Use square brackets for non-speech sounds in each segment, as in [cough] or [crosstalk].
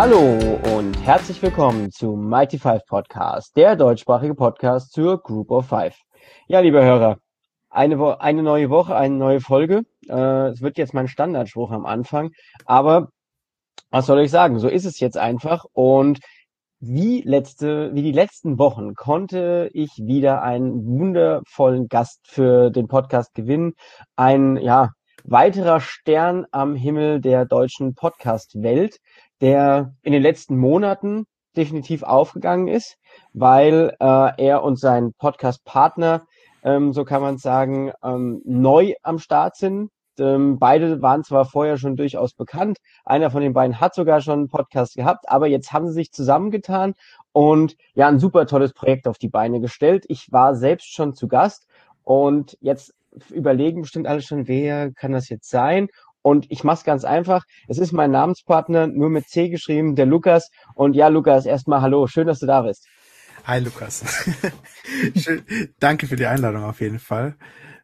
Hallo und herzlich willkommen zu Mighty Five Podcast, der deutschsprachige Podcast zur Group of Five. Ja, liebe Hörer, eine, Wo eine neue Woche, eine neue Folge. Äh, es wird jetzt mein Standardspruch am Anfang, aber was soll ich sagen? So ist es jetzt einfach und wie letzte, wie die letzten Wochen konnte ich wieder einen wundervollen Gast für den Podcast gewinnen. Ein, ja, weiterer Stern am Himmel der deutschen Podcast-Welt, der in den letzten Monaten definitiv aufgegangen ist, weil äh, er und sein Podcast-Partner, ähm, so kann man sagen, ähm, neu am Start sind. Ähm, beide waren zwar vorher schon durchaus bekannt, einer von den beiden hat sogar schon einen Podcast gehabt, aber jetzt haben sie sich zusammengetan und ja, ein super tolles Projekt auf die Beine gestellt. Ich war selbst schon zu Gast und jetzt überlegen bestimmt alle schon, wer kann das jetzt sein? Und ich mache es ganz einfach. Es ist mein Namenspartner, nur mit C geschrieben, der Lukas. Und ja, Lukas, erstmal hallo. Schön, dass du da bist. Hi, Lukas. [laughs] Schön, danke für die Einladung auf jeden Fall.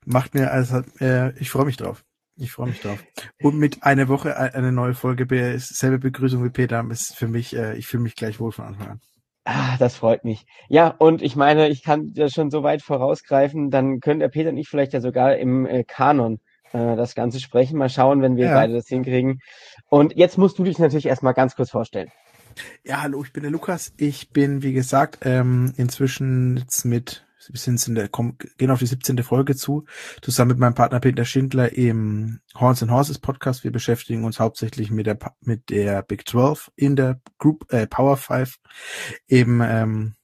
Macht mir, also, äh, ich freue mich drauf. Ich freue mich drauf. Und mit einer Woche äh, eine neue Folge, selbe Begrüßung wie Peter, ist für mich, äh, ich fühle mich gleich wohl von Anfang an. Ah, das freut mich. Ja, und ich meine, ich kann ja schon so weit vorausgreifen, dann können der Peter und ich vielleicht ja sogar im äh, Kanon äh, das Ganze sprechen. Mal schauen, wenn wir ja. beide das hinkriegen. Und jetzt musst du dich natürlich erstmal ganz kurz vorstellen. Ja, hallo, ich bin der Lukas. Ich bin, wie gesagt, ähm, inzwischen jetzt mit wir sind in der, kommen, gehen auf die 17. Folge zu, zusammen mit meinem Partner Peter Schindler im Horns and Horses Podcast. Wir beschäftigen uns hauptsächlich mit der, mit der Big 12 in der Group, äh, Power 5. Eben, ähm,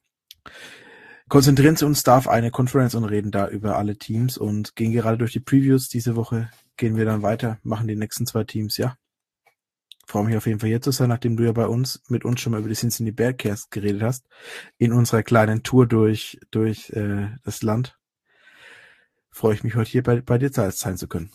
konzentrieren Sie uns da auf eine Konferenz und reden da über alle Teams und gehen gerade durch die Previews. Diese Woche gehen wir dann weiter, machen die nächsten zwei Teams, ja freue mich auf jeden Fall hier zu sein, nachdem du ja bei uns mit uns schon mal über die Cincinnati Bearcats geredet hast, in unserer kleinen Tour durch, durch äh, das Land. Freue ich mich heute hier bei, bei dir sein zu können.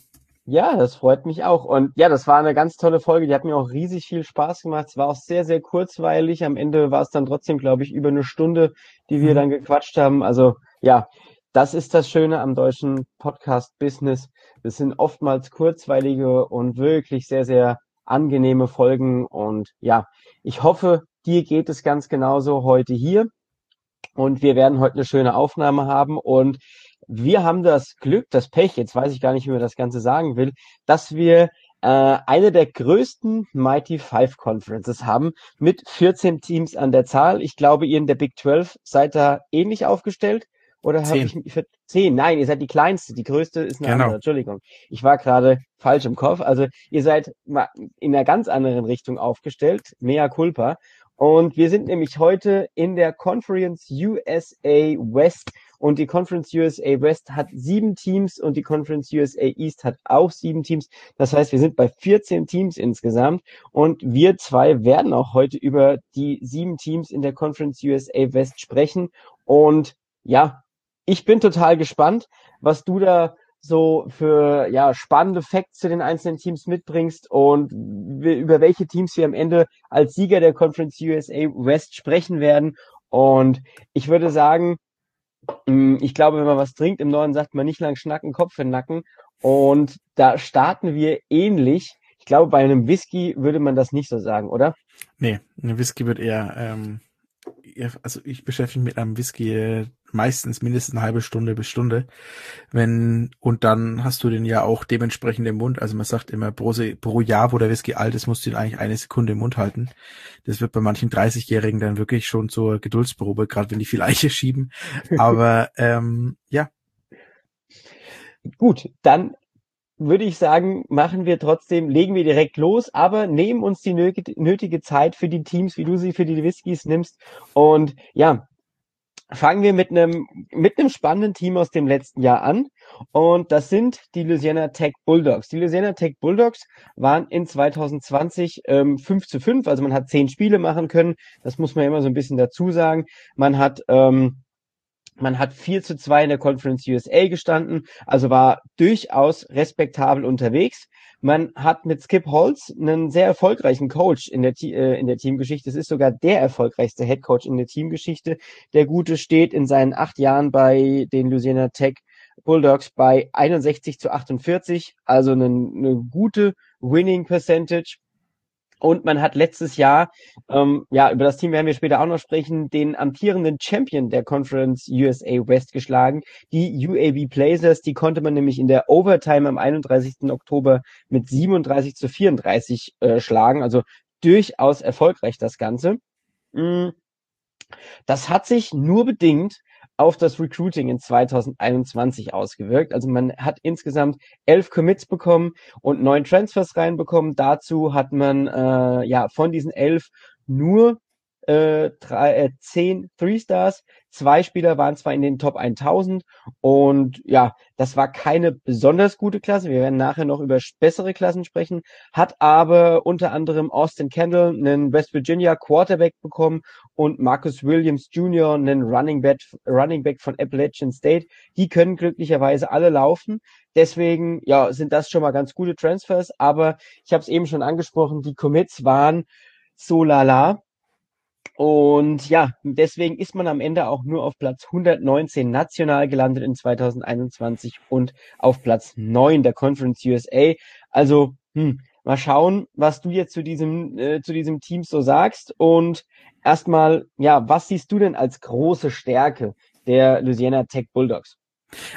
Ja, das freut mich auch. Und ja, das war eine ganz tolle Folge. Die hat mir auch riesig viel Spaß gemacht. Es war auch sehr, sehr kurzweilig. Am Ende war es dann trotzdem, glaube ich, über eine Stunde, die wir mhm. dann gequatscht haben. Also ja, das ist das Schöne am deutschen Podcast-Business. Das sind oftmals kurzweilige und wirklich sehr, sehr angenehme Folgen. Und ja, ich hoffe, dir geht es ganz genauso heute hier. Und wir werden heute eine schöne Aufnahme haben. Und wir haben das Glück, das Pech, jetzt weiß ich gar nicht, wie man das Ganze sagen will, dass wir äh, eine der größten Mighty Five Conferences haben mit 14 Teams an der Zahl. Ich glaube, ihr in der Big 12 seid da ähnlich aufgestellt. Oder habe ich mich für zehn? Nein, ihr seid die kleinste. Die größte ist eine genau. andere. Entschuldigung. Ich war gerade falsch im Kopf. Also ihr seid in einer ganz anderen Richtung aufgestellt. Mea culpa. Und wir sind nämlich heute in der Conference USA West. Und die Conference USA West hat sieben Teams und die Conference USA East hat auch sieben Teams. Das heißt, wir sind bei 14 Teams insgesamt. Und wir zwei werden auch heute über die sieben Teams in der Conference USA West sprechen. Und ja, ich bin total gespannt, was du da so für ja spannende Facts zu den einzelnen Teams mitbringst und über welche Teams wir am Ende als Sieger der Conference USA West sprechen werden. Und ich würde sagen, ich glaube, wenn man was trinkt im Norden, sagt man nicht lang schnacken, Kopf in den Nacken. Und da starten wir ähnlich. Ich glaube, bei einem Whisky würde man das nicht so sagen, oder? Nee, ein Whisky wird eher ähm, also ich beschäftige mich mit einem Whisky äh, meistens mindestens eine halbe Stunde bis Stunde. Wenn, und dann hast du den ja auch dementsprechend im Mund. Also man sagt immer pro, pro Jahr, wo der Whisky alt ist, musst du ihn eigentlich eine Sekunde im Mund halten. Das wird bei manchen 30-Jährigen dann wirklich schon zur Geduldsprobe, gerade wenn die viel Eiche schieben. [laughs] Aber ähm, ja. Gut, dann würde ich sagen, machen wir trotzdem, legen wir direkt los, aber nehmen uns die nötige Zeit für die Teams, wie du sie für die Whiskys nimmst. Und ja, fangen wir mit einem, mit einem spannenden Team aus dem letzten Jahr an. Und das sind die Louisiana Tech Bulldogs. Die Louisiana Tech Bulldogs waren in 2020 ähm, 5 zu 5, also man hat zehn Spiele machen können. Das muss man immer so ein bisschen dazu sagen. Man hat ähm, man hat 4 zu 2 in der Conference USA gestanden, also war durchaus respektabel unterwegs. Man hat mit Skip Holz einen sehr erfolgreichen Coach in der, äh, in der Teamgeschichte. Es ist sogar der erfolgreichste Head Coach in der Teamgeschichte. Der Gute steht in seinen acht Jahren bei den Louisiana Tech Bulldogs bei 61 zu 48, also eine, eine gute Winning Percentage. Und man hat letztes Jahr, ähm, ja, über das Team werden wir später auch noch sprechen, den amtierenden Champion der Conference USA West geschlagen, die UAB Blazers. Die konnte man nämlich in der Overtime am 31. Oktober mit 37 zu 34 äh, schlagen. Also durchaus erfolgreich das Ganze. Mm. Das hat sich nur bedingt auf das Recruiting in 2021 ausgewirkt. Also man hat insgesamt elf Commits bekommen und neun Transfers reinbekommen. Dazu hat man äh, ja von diesen elf nur äh, drei, äh, zehn Three Stars. Zwei Spieler waren zwar in den Top 1000 und ja, das war keine besonders gute Klasse. Wir werden nachher noch über bessere Klassen sprechen. Hat aber unter anderem Austin Kendall einen West Virginia Quarterback bekommen und Marcus Williams Jr. einen Running Back, Running Back von Appalachian State. Die können glücklicherweise alle laufen. Deswegen ja, sind das schon mal ganz gute Transfers. Aber ich habe es eben schon angesprochen, die Commits waren so lala. Und ja, deswegen ist man am Ende auch nur auf Platz 119 national gelandet in 2021 und auf Platz 9 der Conference USA. Also, hm, mal schauen, was du jetzt zu diesem, äh, zu diesem Team so sagst. Und erstmal, ja, was siehst du denn als große Stärke der Louisiana Tech Bulldogs?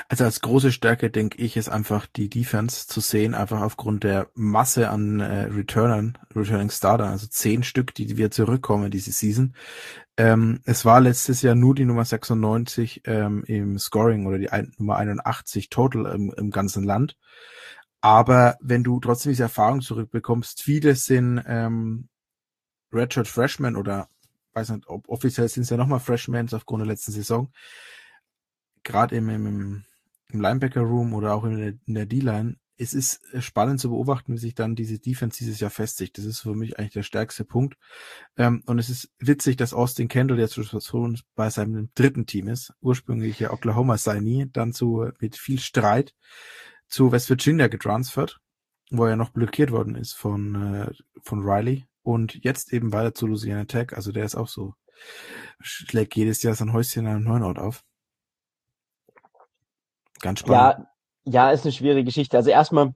Also als große Stärke denke ich, ist einfach die Defense zu sehen, einfach aufgrund der Masse an äh, Returnern, Returning Starter, also zehn Stück, die wir zurückkommen diese Season. Ähm, es war letztes Jahr nur die Nummer 96 ähm, im Scoring oder die ein, Nummer 81 total im, im ganzen Land. Aber wenn du trotzdem diese Erfahrung zurückbekommst, viele sind ähm, Redshirt Freshmen oder weiß nicht, ob offiziell sind es ja nochmal Freshmen aufgrund der letzten Saison gerade im, im, im Linebacker-Room oder auch in der, in der D-Line, es ist äh, spannend zu beobachten, wie sich dann diese Defense dieses Jahr festigt. Das ist für mich eigentlich der stärkste Punkt. Ähm, und es ist witzig, dass Austin Kendall jetzt schon bei seinem dritten Team ist. Ursprünglich ja Oklahoma sei nie, dann zu, mit viel Streit zu West Virginia getransfert, wo er noch blockiert worden ist von, äh, von Riley. Und jetzt eben weiter zu Louisiana Tech. Also der ist auch so, schlägt jedes Jahr sein Häuschen an einem neuen Ort auf. Ganz spannend. Ja, ja, ist eine schwierige Geschichte. Also erstmal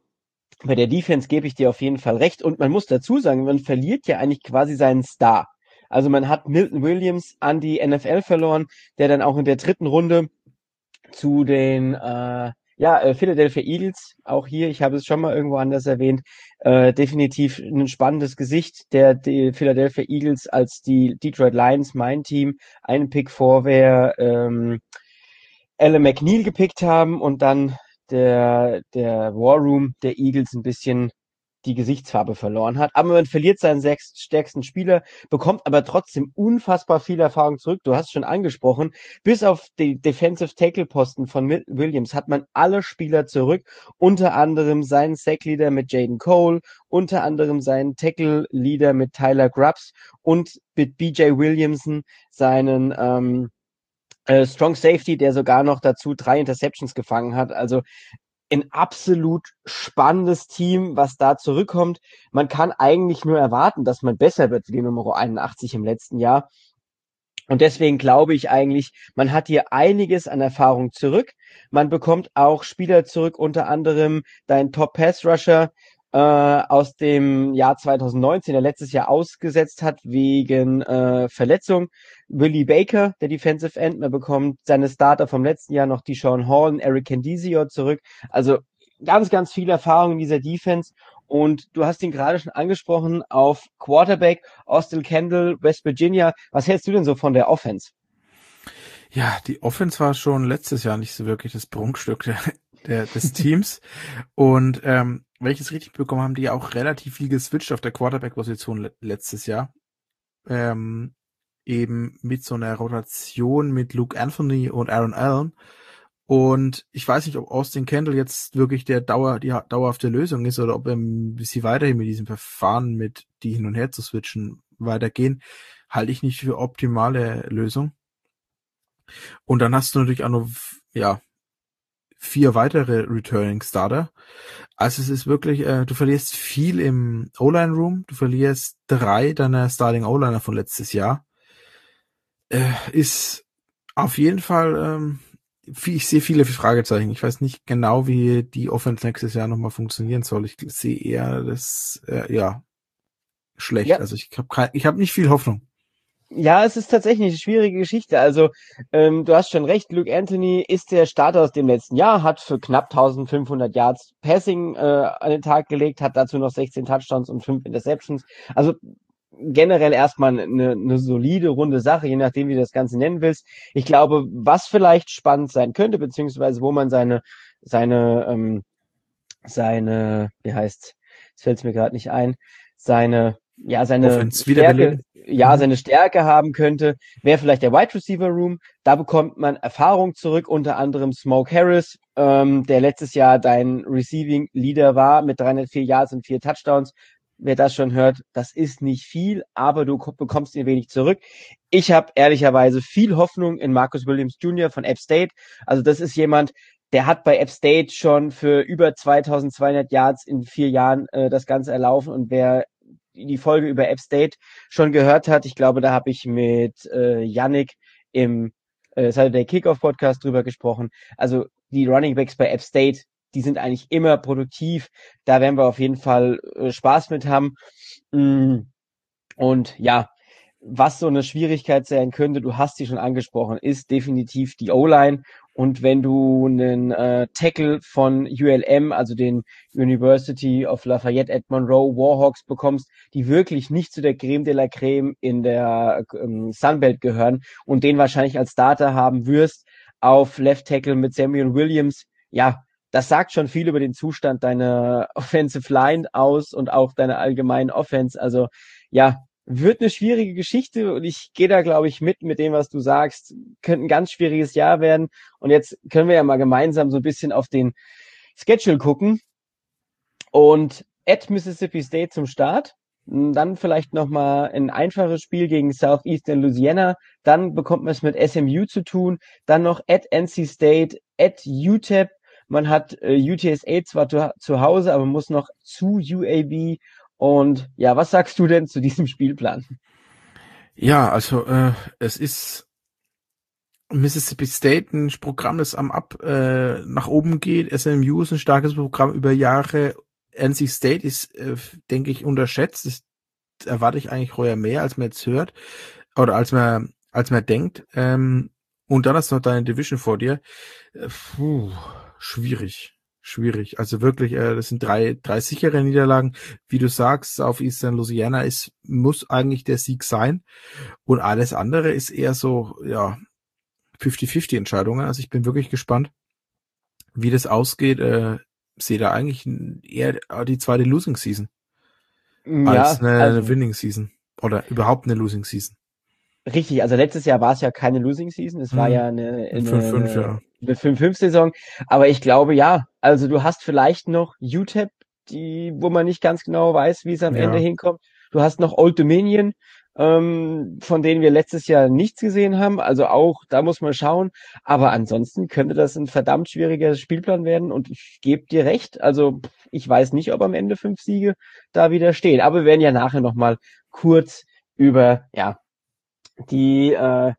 bei der Defense gebe ich dir auf jeden Fall recht. Und man muss dazu sagen, man verliert ja eigentlich quasi seinen Star. Also man hat Milton Williams an die NFL verloren, der dann auch in der dritten Runde zu den äh, ja, äh, Philadelphia Eagles, auch hier, ich habe es schon mal irgendwo anders erwähnt, äh, definitiv ein spannendes Gesicht der die Philadelphia Eagles als die Detroit Lions, mein Team, einen Pick vorwer ähm, Alan McNeil gepickt haben und dann der, der War Room der Eagles ein bisschen die Gesichtsfarbe verloren hat. Aber man verliert seinen sechs stärksten Spieler, bekommt aber trotzdem unfassbar viel Erfahrung zurück. Du hast schon angesprochen, bis auf die Defensive Tackle Posten von Williams hat man alle Spieler zurück, unter anderem seinen Sack Leader mit Jaden Cole, unter anderem seinen Tackle Leader mit Tyler Grubbs und mit BJ Williamson seinen ähm, äh, Strong Safety, der sogar noch dazu drei Interceptions gefangen hat. Also ein absolut spannendes Team, was da zurückkommt. Man kann eigentlich nur erwarten, dass man besser wird wie die Nummer 81 im letzten Jahr. Und deswegen glaube ich eigentlich, man hat hier einiges an Erfahrung zurück. Man bekommt auch Spieler zurück, unter anderem dein Top Pass Rusher, äh, aus dem Jahr 2019, der letztes Jahr ausgesetzt hat wegen äh, Verletzung. Willie Baker, der Defensive End, man bekommt seine Starter vom letzten Jahr noch die Sean Hall und Eric Candizio zurück. Also ganz, ganz viel Erfahrung in dieser Defense. Und du hast ihn gerade schon angesprochen auf Quarterback, Austin Kendall, West Virginia. Was hältst du denn so von der Offense? Ja, die Offense war schon letztes Jahr nicht so wirklich das Prunkstück der, der, des Teams. Und ähm, wenn ich es richtig bekommen haben die auch relativ viel geswitcht auf der Quarterback-Position le letztes Jahr. Ähm, eben mit so einer Rotation mit Luke Anthony und Aaron Allen. Und ich weiß nicht, ob Austin Kendall jetzt wirklich der Dauer, die dauerhafte Lösung ist oder ob ähm, sie weiterhin mit diesem Verfahren mit die hin und her zu switchen weitergehen, halte ich nicht für optimale Lösung. Und dann hast du natürlich auch noch, ja, vier weitere Returning Starter. Also es ist wirklich, äh, du verlierst viel im O-Line Room, du verlierst drei deiner Starting O-Liner von letztes Jahr. Äh, ist auf jeden Fall, ähm, ich sehe viele Fragezeichen. Ich weiß nicht genau, wie die Offense nächstes Jahr nochmal funktionieren soll. Ich sehe eher das, äh, ja, schlecht. Ja. Also ich habe ich hab nicht viel Hoffnung. Ja, es ist tatsächlich eine schwierige Geschichte. Also ähm, du hast schon recht, Luke Anthony ist der Starter aus dem letzten Jahr, hat für knapp 1500 Yards Passing äh, an den Tag gelegt, hat dazu noch 16 Touchdowns und 5 Interceptions. Also generell erstmal eine, eine solide, runde Sache, je nachdem, wie du das Ganze nennen willst. Ich glaube, was vielleicht spannend sein könnte, beziehungsweise wo man seine, seine, ähm, seine, wie heißt, es fällt mir gerade nicht ein, seine, ja, seine Stärke, ja, mhm. seine Stärke haben könnte, wäre vielleicht der Wide Receiver Room. Da bekommt man Erfahrung zurück, unter anderem Smoke Harris, ähm, der letztes Jahr dein Receiving Leader war mit 304 Yards und vier Touchdowns wer das schon hört, das ist nicht viel, aber du bekommst ihn wenig zurück. Ich habe ehrlicherweise viel Hoffnung in Marcus Williams Jr. von App State. Also das ist jemand, der hat bei App State schon für über 2200 Yards in vier Jahren äh, das Ganze erlaufen und wer die Folge über App State schon gehört hat, ich glaube, da habe ich mit äh, Yannick im äh, Saturday Kickoff Podcast drüber gesprochen. Also die Running Backs bei App State, die sind eigentlich immer produktiv. Da werden wir auf jeden Fall äh, Spaß mit haben. Mm. Und ja, was so eine Schwierigkeit sein könnte, du hast sie schon angesprochen, ist definitiv die O-Line. Und wenn du einen äh, Tackle von ULM, also den University of Lafayette at Monroe Warhawks bekommst, die wirklich nicht zu der Creme de la Creme in der ähm, Sunbelt gehören und den wahrscheinlich als Starter haben wirst auf Left Tackle mit Samuel Williams, ja, das sagt schon viel über den Zustand deiner [laughs] Offensive Line aus und auch deiner allgemeinen Offense. Also ja, wird eine schwierige Geschichte und ich gehe da, glaube ich, mit mit dem, was du sagst. Könnte ein ganz schwieriges Jahr werden. Und jetzt können wir ja mal gemeinsam so ein bisschen auf den Schedule gucken. Und at Mississippi State zum Start. Dann vielleicht nochmal ein einfaches Spiel gegen Southeastern Louisiana. Dann bekommt man es mit SMU zu tun. Dann noch at NC State, at UTEP, man hat äh, UTSA zwar zu, zu Hause, aber muss noch zu UAB. Und ja, was sagst du denn zu diesem [laughs] Spielplan? Ja, also äh, es ist Mississippi State ein Programm, das am Ab äh, nach oben geht. SMU ist ein starkes Programm über Jahre. NC State ist, äh, denke ich, unterschätzt. Das erwarte ich eigentlich heuer mehr, als man jetzt hört oder als man als man denkt. Ähm, und dann hast du noch deine Division vor dir. Äh, puh schwierig. Schwierig. Also wirklich, äh, das sind drei, drei sichere Niederlagen. Wie du sagst, auf Eastern Louisiana ist, muss eigentlich der Sieg sein. Und alles andere ist eher so, ja, 50-50 Entscheidungen. Also ich bin wirklich gespannt, wie das ausgeht. Äh, sehe da eigentlich eher die zweite Losing Season. Ja, als eine, also, eine Winning Season. Oder überhaupt eine Losing Season. Richtig, also letztes Jahr war es ja keine Losing Season, es hm. war ja eine, eine, 5-5, ja. eine 5-5-Saison. Aber ich glaube ja, also du hast vielleicht noch UTEP, die, wo man nicht ganz genau weiß, wie es am ja. Ende hinkommt. Du hast noch Old Dominion, ähm, von denen wir letztes Jahr nichts gesehen haben. Also auch, da muss man schauen. Aber ansonsten könnte das ein verdammt schwieriger Spielplan werden. Und ich gebe dir recht. Also ich weiß nicht, ob am Ende fünf Siege da wieder stehen. Aber wir werden ja nachher nochmal kurz über, ja, die, äh,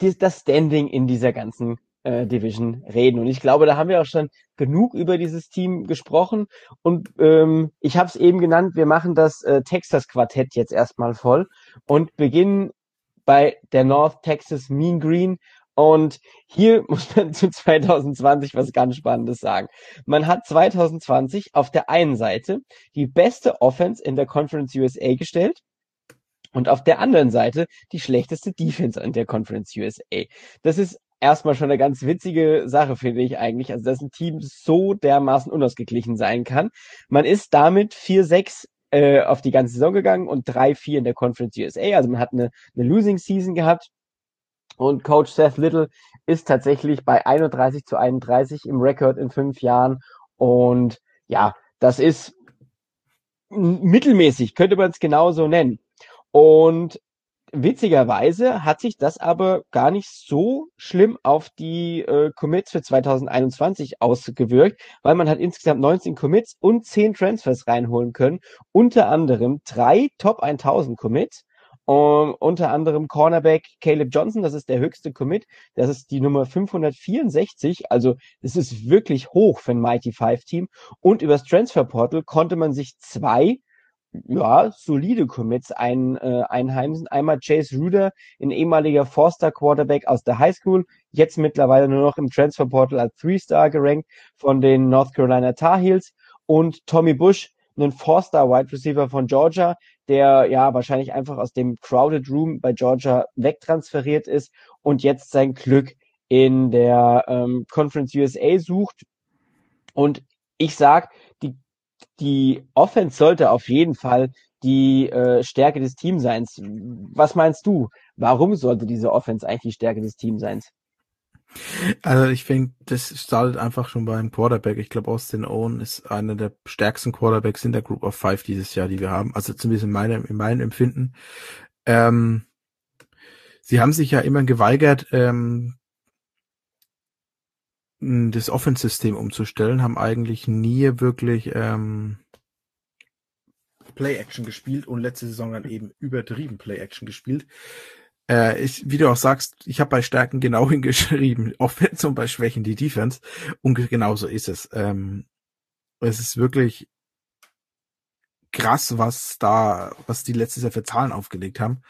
die das Standing in dieser ganzen äh, Division reden. Und ich glaube, da haben wir auch schon genug über dieses Team gesprochen. Und ähm, ich habe es eben genannt, wir machen das äh, Texas-Quartett jetzt erstmal voll und beginnen bei der North Texas Mean Green. Und hier [laughs] muss man zu 2020 was ganz Spannendes sagen. Man hat 2020 auf der einen Seite die beste Offense in der Conference USA gestellt und auf der anderen Seite die schlechteste Defense in der Conference USA. Das ist erstmal schon eine ganz witzige Sache, finde ich eigentlich. Also, dass ein Team so dermaßen unausgeglichen sein kann. Man ist damit 4-6 äh, auf die ganze Saison gegangen und 3-4 in der Conference USA. Also man hat eine, eine Losing Season gehabt. Und Coach Seth Little ist tatsächlich bei 31 zu 31 im Rekord in fünf Jahren. Und ja, das ist mittelmäßig, könnte man es genauso nennen. Und witzigerweise hat sich das aber gar nicht so schlimm auf die äh, Commits für 2021 ausgewirkt, weil man hat insgesamt 19 Commits und 10 Transfers reinholen können, unter anderem drei Top 1000 Commits, um, unter anderem Cornerback Caleb Johnson, das ist der höchste Commit, das ist die Nummer 564, also das ist wirklich hoch für ein Mighty Five Team. Und übers Transfer Portal konnte man sich zwei ja, solide Commits ein, äh, einheimsen. Einmal Chase Ruder, ein ehemaliger Four-Star Quarterback aus der High School, jetzt mittlerweile nur noch im Transfer Portal als Three-Star gerankt von den North Carolina Tar Heels und Tommy Bush, einen Four-Star Wide Receiver von Georgia, der ja wahrscheinlich einfach aus dem Crowded Room bei Georgia wegtransferiert ist und jetzt sein Glück in der ähm, Conference USA sucht. Und ich sag, die die Offense sollte auf jeden Fall die äh, Stärke des Teamseins. Was meinst du? Warum sollte diese Offense eigentlich die Stärke des Teamseins? Also ich finde, das startet einfach schon beim Quarterback. Ich glaube, Austin Owen ist einer der stärksten Quarterbacks in der Group of Five dieses Jahr, die wir haben. Also zumindest in meinem, in meinem Empfinden. Ähm, sie haben sich ja immer geweigert, ähm, das Offense-System umzustellen, haben eigentlich nie wirklich ähm, Play-Action gespielt und letzte Saison dann eben übertrieben Play-Action gespielt. Äh, ich, wie du auch sagst, ich habe bei Stärken genau [laughs] hingeschrieben, Offense und bei Schwächen die Defense. Und genauso ist es. Ähm, es ist wirklich krass, was da, was die letztes Jahr für Zahlen aufgelegt haben.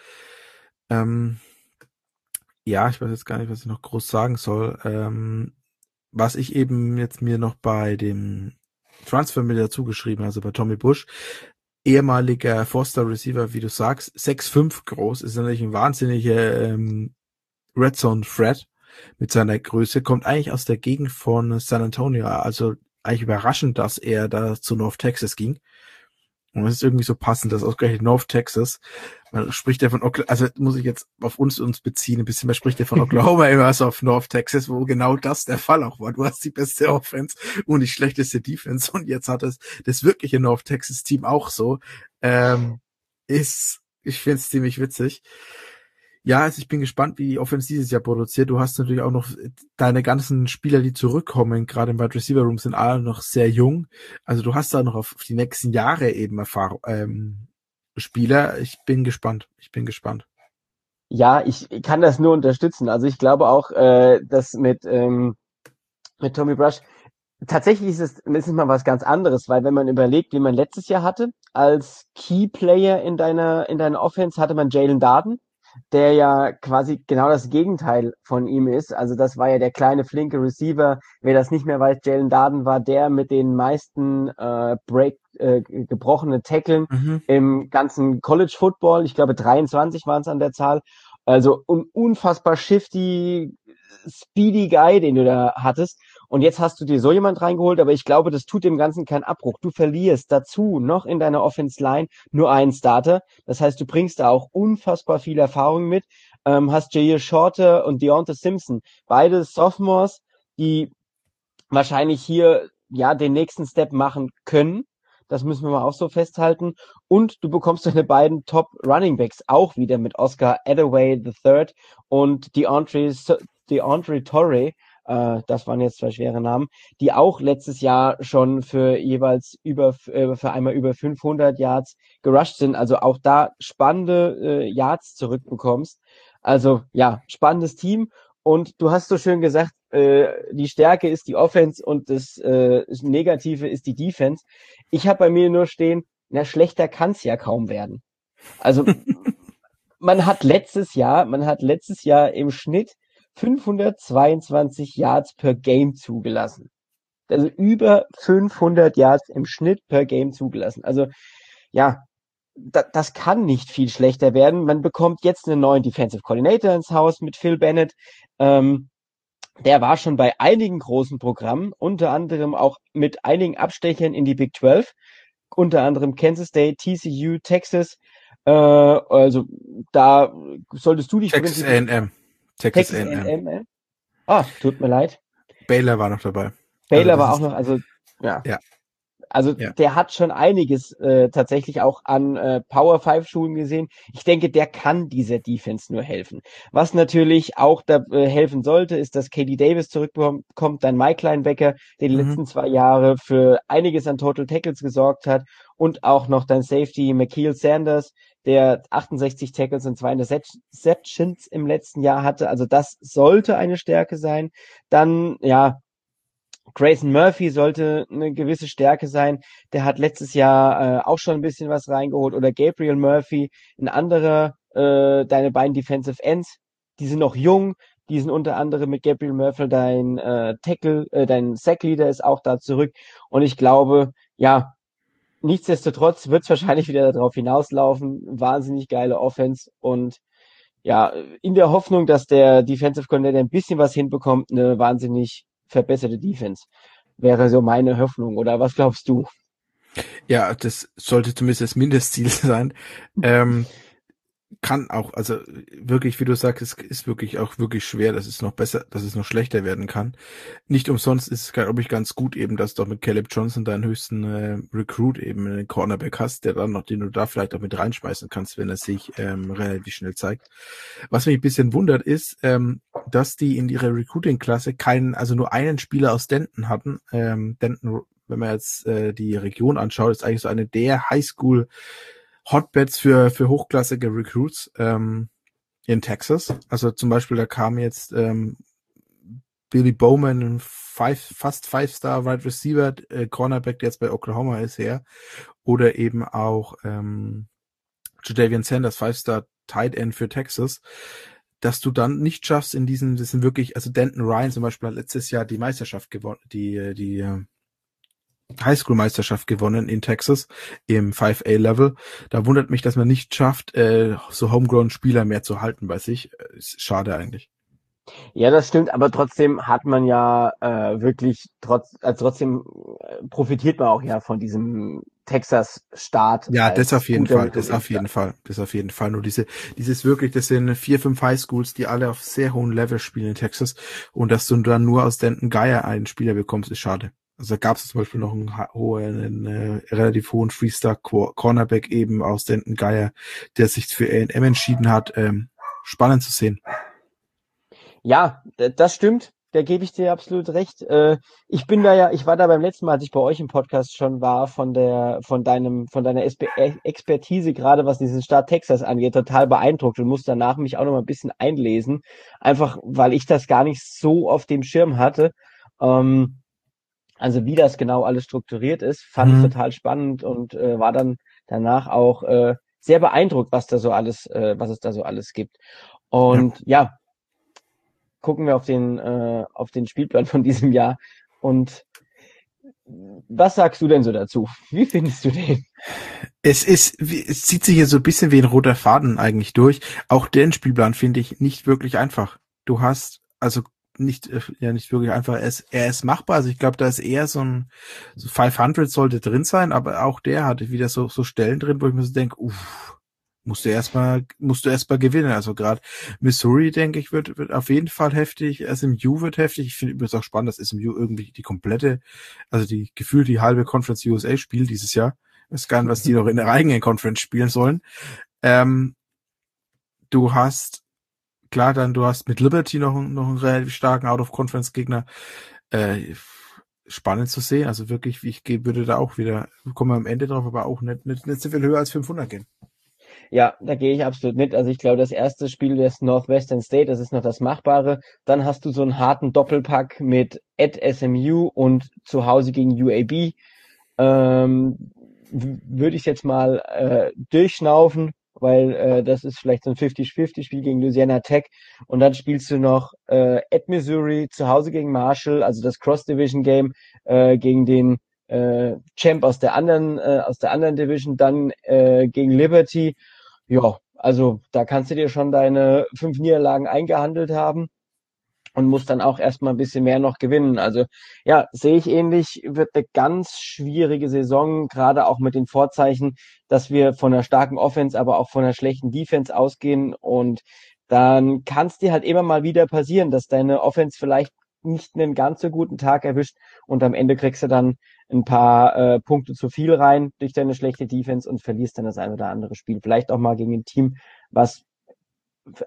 Ähm, ja, ich weiß jetzt gar nicht, was ich noch groß sagen soll. Ähm, was ich eben jetzt mir noch bei dem Transfer mit dazu geschrieben, also bei Tommy Bush, ehemaliger Foster Receiver, wie du sagst, 6'5 groß, ist natürlich ein wahnsinniger ähm, Red Zone Threat mit seiner Größe, kommt eigentlich aus der Gegend von San Antonio, also eigentlich überraschend, dass er da zu North Texas ging. Und es ist irgendwie so passend, dass ausgerechnet North Texas, man spricht ja von, Oklahoma, also muss ich jetzt auf uns uns beziehen, ein bisschen, man spricht ja von [laughs] Oklahoma immer so auf North Texas, wo genau das der Fall auch war. Du hast die beste Offense und die schlechteste Defense und jetzt hat es das wirkliche North Texas Team auch so. Ähm, ist, ich finde es ziemlich witzig ja, also ich bin gespannt, wie die Offense dieses Jahr produziert. Du hast natürlich auch noch deine ganzen Spieler, die zurückkommen, gerade im Wide Receiver Room, sind alle noch sehr jung. Also du hast da noch auf die nächsten Jahre eben Erfahrung, ähm, Spieler. Ich bin gespannt. Ich bin gespannt. Ja, ich kann das nur unterstützen. Also ich glaube auch, äh, dass mit, ähm, mit Tommy Brush tatsächlich ist es, ist es mal was ganz anderes, weil wenn man überlegt, wie man letztes Jahr hatte, als Key Player in deiner, in deiner Offense hatte man Jalen Darden der ja quasi genau das Gegenteil von ihm ist. Also das war ja der kleine, flinke Receiver. Wer das nicht mehr weiß, Jalen Darden war der mit den meisten äh, Break äh, gebrochene Tackeln mhm. im ganzen College Football. Ich glaube 23 waren es an der Zahl. Also un unfassbar shifty, speedy Guy, den du da hattest. Und jetzt hast du dir so jemand reingeholt, aber ich glaube, das tut dem Ganzen keinen Abbruch. Du verlierst dazu noch in deiner Offense Line nur einen Starter. Das heißt, du bringst da auch unfassbar viel Erfahrung mit. Ähm, hast Jair Shorter und Deontay Simpson, beide Sophomores, die wahrscheinlich hier ja den nächsten Step machen können. Das müssen wir mal auch so festhalten. Und du bekommst deine beiden Top Running Backs auch wieder mit Oscar Adaway III und DeAndre, DeAndre Torrey, äh, das waren jetzt zwei schwere Namen, die auch letztes Jahr schon für jeweils über, äh, für einmal über 500 Yards gerusht sind. Also auch da spannende äh, Yards zurückbekommst. Also ja, spannendes Team. Und du hast so schön gesagt, äh, die Stärke ist die Offense und das, äh, Negative ist die Defense. Ich habe bei mir nur stehen, na schlechter kann's ja kaum werden. Also [laughs] man hat letztes Jahr, man hat letztes Jahr im Schnitt 522 Yards per Game zugelassen. Also über 500 Yards im Schnitt per Game zugelassen. Also ja, da, das kann nicht viel schlechter werden. Man bekommt jetzt einen neuen Defensive Coordinator ins Haus mit Phil Bennett. Ähm, der war schon bei einigen großen Programmen, unter anderem auch mit einigen Abstechern in die Big 12, unter anderem Kansas State, TCU, Texas. Äh, also da solltest du dich Texas A&M. Texas, Texas A&M. Ah, tut mir leid. Baylor war noch dabei. Baylor also war auch noch, also ja. ja. Also ja. der hat schon einiges äh, tatsächlich auch an äh, Power 5 Schulen gesehen. Ich denke, der kann dieser Defense nur helfen. Was natürlich auch da äh, helfen sollte, ist, dass KD Davis zurückkommt, dann Mike Linebacker, der die mhm. letzten zwei Jahre für einiges an Total Tackles gesorgt hat und auch noch dein Safety McKeel Sanders, der 68 Tackles und zwei Interceptions im letzten Jahr hatte. Also das sollte eine Stärke sein. Dann, ja, Grayson Murphy sollte eine gewisse Stärke sein. Der hat letztes Jahr äh, auch schon ein bisschen was reingeholt. Oder Gabriel Murphy, ein anderer, äh, deine beiden Defensive Ends, die sind noch jung. Die sind unter anderem mit Gabriel Murphy dein äh, Tackle, äh, dein Sackleader ist auch da zurück. Und ich glaube, ja, nichtsdestotrotz wird es wahrscheinlich wieder darauf hinauslaufen. Wahnsinnig geile Offense und ja, in der Hoffnung, dass der Defensive Coordinator ein bisschen was hinbekommt, eine wahnsinnig verbesserte Defense. Wäre so meine Hoffnung, oder was glaubst du? Ja, das sollte zumindest das Mindestziel [laughs] sein. Ähm, kann auch, also wirklich, wie du sagst, es ist wirklich auch wirklich schwer, dass es noch besser, dass es noch schlechter werden kann. Nicht umsonst ist es, glaube ich, ganz gut eben, dass du auch mit Caleb Johnson deinen höchsten äh, Recruit eben einen Cornerback hast, der dann noch, den du da vielleicht auch mit reinschmeißen kannst, wenn er sich ähm, relativ schnell zeigt. Was mich ein bisschen wundert ist, ähm, dass die in ihrer Recruiting-Klasse keinen, also nur einen Spieler aus Denton hatten. Ähm, Denton, wenn man jetzt äh, die Region anschaut, ist eigentlich so eine der Highschool- Hotbeds für, für hochklassige Recruits ähm, in Texas. Also zum Beispiel, da kam jetzt ähm, Billy Bowman, ein five, fast Five-Star Wide Receiver, äh, Cornerback, der jetzt bei Oklahoma ist, her. Oder eben auch ähm, Jadavian Sanders, Five-Star Tight End für Texas. Dass du dann nicht schaffst in diesen, das sind wirklich, also Denton Ryan zum Beispiel hat letztes Jahr die Meisterschaft gewonnen, die, die, äh, Highschool-Meisterschaft gewonnen in Texas im 5A-Level. Da wundert mich, dass man nicht schafft, äh, so Homegrown-Spieler mehr zu halten bei sich. Ist schade eigentlich. Ja, das stimmt, aber trotzdem hat man ja äh, wirklich trotz, also trotzdem äh, profitiert man auch ja von diesem Texas-Start. Ja, das auf jeden Fall, das auf jeden Fall, das auf jeden Fall. Nur diese, dieses wirklich, das sind vier, fünf Highschools, die alle auf sehr hohen Level spielen in Texas und dass du dann nur aus Denton Geier einen Spieler bekommst, ist schade. Also da gab es zum Beispiel noch einen, einen, einen äh, relativ hohen Freestar Cornerback eben aus Denton Geier, der sich für A&M entschieden hat. Ähm, spannend zu sehen. Ja, das stimmt. Da gebe ich dir absolut recht. Äh, ich bin da ja, ich war da beim letzten Mal, als ich bei euch im Podcast schon war, von der, von deinem, von deiner e, Expertise, gerade was diesen Staat Texas angeht, total beeindruckt und muss danach mich auch noch mal ein bisschen einlesen. Einfach, weil ich das gar nicht so auf dem Schirm hatte. Ähm, also wie das genau alles strukturiert ist, fand mhm. ich total spannend und äh, war dann danach auch äh, sehr beeindruckt, was da so alles, äh, was es da so alles gibt. Und ja, ja gucken wir auf den äh, auf den Spielplan von diesem Jahr und was sagst du denn so dazu? Wie findest du den? Es ist, es zieht sich hier so ein bisschen wie ein roter Faden eigentlich durch. Auch den Spielplan finde ich nicht wirklich einfach. Du hast also nicht, äh, ja, nicht wirklich einfach, er ist, er ist machbar. Also ich glaube, da ist eher so ein, so 500 sollte drin sein, aber auch der hatte wieder so, so Stellen drin, wo ich mir so denke, uff, musst du erstmal, musst du erstmal gewinnen. Also gerade Missouri, denke ich, wird, wird auf jeden Fall heftig. SMU wird heftig. Ich finde übrigens auch spannend, dass SMU irgendwie die komplette, also die gefühlt die halbe Conference USA spielt dieses Jahr. Ich weiß gar nicht, was die noch in der eigenen Conference spielen sollen. Ähm, du hast klar, dann du hast mit Liberty noch, noch einen relativ starken Out-of-Conference-Gegner. Äh, spannend zu sehen. Also wirklich, ich würde da auch wieder, kommen wir am Ende drauf, aber auch nicht, nicht, nicht so viel höher als 500 gehen. Ja, da gehe ich absolut mit. Also ich glaube, das erste Spiel ist Northwestern State, das ist noch das Machbare. Dann hast du so einen harten Doppelpack mit at SMU und zu Hause gegen UAB. Ähm, würde ich jetzt mal äh, durchschnaufen weil äh, das ist vielleicht so ein 50-50-Spiel gegen Louisiana Tech und dann spielst du noch äh, at Missouri zu Hause gegen Marshall, also das Cross-Division-Game äh, gegen den äh, Champ aus der anderen äh, aus der anderen Division, dann äh, gegen Liberty. Ja, also da kannst du dir schon deine fünf Niederlagen eingehandelt haben und muss dann auch erstmal ein bisschen mehr noch gewinnen. Also ja, sehe ich ähnlich, wird eine ganz schwierige Saison, gerade auch mit den Vorzeichen, dass wir von einer starken Offense, aber auch von einer schlechten Defense ausgehen und dann kann es dir halt immer mal wieder passieren, dass deine Offense vielleicht nicht einen ganz so guten Tag erwischt und am Ende kriegst du dann ein paar äh, Punkte zu viel rein durch deine schlechte Defense und verlierst dann das ein oder andere Spiel. Vielleicht auch mal gegen ein Team, was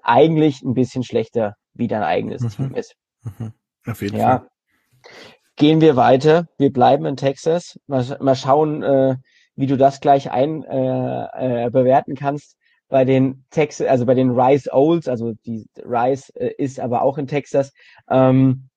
eigentlich ein bisschen schlechter wie dein eigenes mhm. Team ist. Mhm. Auf jeden ja. Fall. Gehen wir weiter. Wir bleiben in Texas. Mal, mal schauen, äh, wie du das gleich ein äh, äh, bewerten kannst. Bei den Texas, also bei den Rice Owls, also die Rice äh, ist aber auch in Texas. Ähm,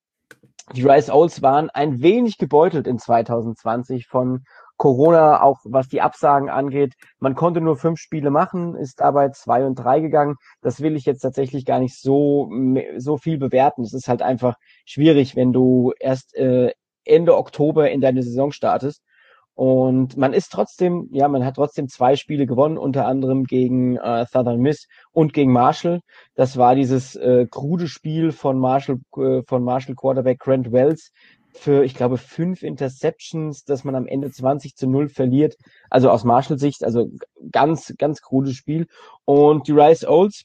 die Rice Owls waren ein wenig gebeutelt in 2020 von Corona, auch was die Absagen angeht. Man konnte nur fünf Spiele machen, ist dabei zwei und drei gegangen. Das will ich jetzt tatsächlich gar nicht so, so viel bewerten. Es ist halt einfach schwierig, wenn du erst äh, Ende Oktober in deine Saison startest. Und man ist trotzdem, ja, man hat trotzdem zwei Spiele gewonnen, unter anderem gegen äh, Southern Miss und gegen Marshall. Das war dieses äh, krude Spiel von Marshall, äh, von Marshall Quarterback Grant Wells für, ich glaube, fünf Interceptions, dass man am Ende 20 zu 0 verliert. Also aus Marshall Sicht, also ganz, ganz krudes Spiel. Und die Rice Olds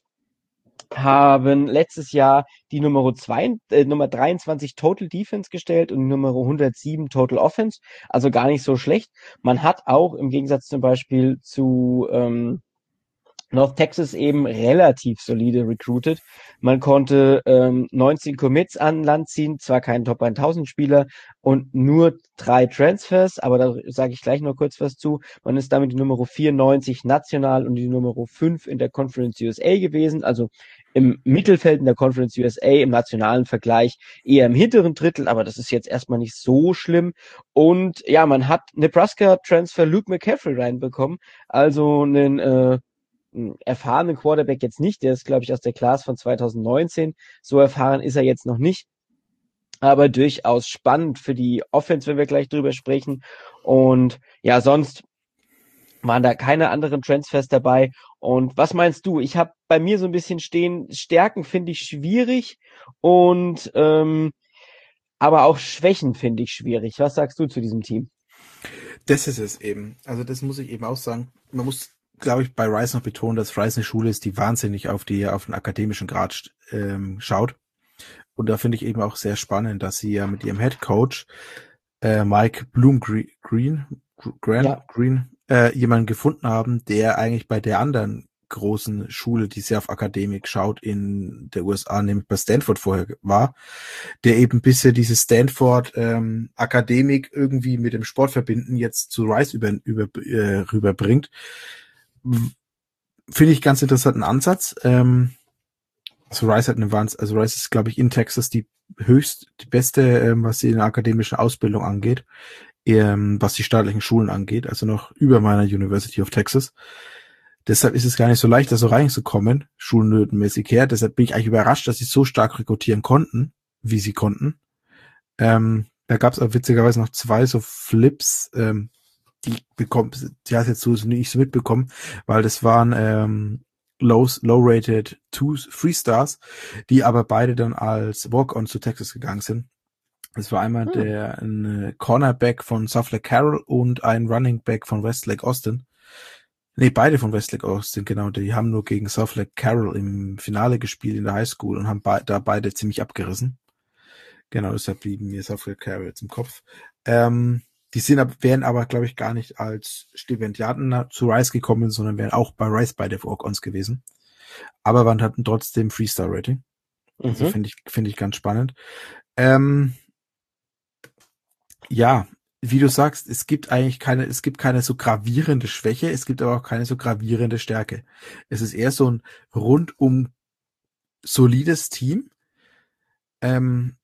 haben letztes Jahr die Nummer, zwei, äh, Nummer 23 Total Defense gestellt und Nummer 107 Total Offense. Also gar nicht so schlecht. Man hat auch im Gegensatz zum Beispiel zu ähm, North Texas eben relativ solide recruited. Man konnte ähm, 19 Commits an Land ziehen, zwar kein Top 1000 Spieler und nur drei Transfers, aber da sage ich gleich noch kurz was zu. Man ist damit die Nummer 94 national und die Nummer 5 in der Conference USA gewesen, also im Mittelfeld in der Conference USA im nationalen Vergleich eher im hinteren Drittel, aber das ist jetzt erstmal nicht so schlimm. Und ja, man hat Nebraska Transfer Luke McCaffrey reinbekommen, also einen äh, erfahrenen Quarterback jetzt nicht. Der ist, glaube ich, aus der Class von 2019. So erfahren ist er jetzt noch nicht. Aber durchaus spannend für die Offense, wenn wir gleich drüber sprechen. Und ja, sonst waren da keine anderen Transfers dabei. Und was meinst du? Ich habe bei mir so ein bisschen stehen, Stärken finde ich schwierig und ähm, aber auch Schwächen finde ich schwierig. Was sagst du zu diesem Team? Das ist es eben. Also das muss ich eben auch sagen. Man muss glaube ich, bei Rice noch betonen, dass Rice eine Schule ist, die wahnsinnig auf die, auf den akademischen Grad ähm, schaut. Und da finde ich eben auch sehr spannend, dass sie ja mit ihrem Head Coach äh, Mike Bloom Green, Green, ja. Green äh, jemanden gefunden haben, der eigentlich bei der anderen großen Schule, die sehr auf Akademik schaut in der USA, nämlich bei Stanford vorher war, der eben bisher diese Stanford ähm, Akademik irgendwie mit dem Sport verbinden, jetzt zu Rice über, über, äh, rüberbringt finde ich ganz interessanten Ansatz. Ähm, also Rice hat eine Wahnsinn, also Rice ist, glaube ich, in Texas die höchst, die beste, ähm, was die akademischen Ausbildung angeht, ähm, was die staatlichen Schulen angeht, also noch über meiner University of Texas. Deshalb ist es gar nicht so leicht, da so reinzukommen, schulnötenmäßig her. Deshalb bin ich eigentlich überrascht, dass sie so stark rekrutieren konnten, wie sie konnten. Ähm, da gab es auch witzigerweise noch zwei so Flips, ähm, die bekommt, die hat jetzt so nicht so mitbekommen, weil das waren ähm, low, low-rated two, three Stars, die aber beide dann als Walk-on zu Texas gegangen sind. Das war einmal hm. der ein Cornerback von Suffolk Carroll und ein Running Back von Westlake Austin. Nee, beide von Westlake Austin, genau. Die haben nur gegen Suffolk Carroll im Finale gespielt in der High School und haben be da beide ziemlich abgerissen. Genau, deshalb blieben mir Suffolk Carroll jetzt im Kopf. Ähm, die sind, wären aber, glaube ich, gar nicht als Stipendiaten zu Rice gekommen, sondern wären auch bei Rice bei der Walk-Ons gewesen. Aber waren hatten trotzdem Freestar-Rating. Also mhm. finde ich, finde ich ganz spannend. Ähm, ja, wie du sagst, es gibt eigentlich keine, es gibt keine so gravierende Schwäche, es gibt aber auch keine so gravierende Stärke. Es ist eher so ein rundum solides Team. Ähm,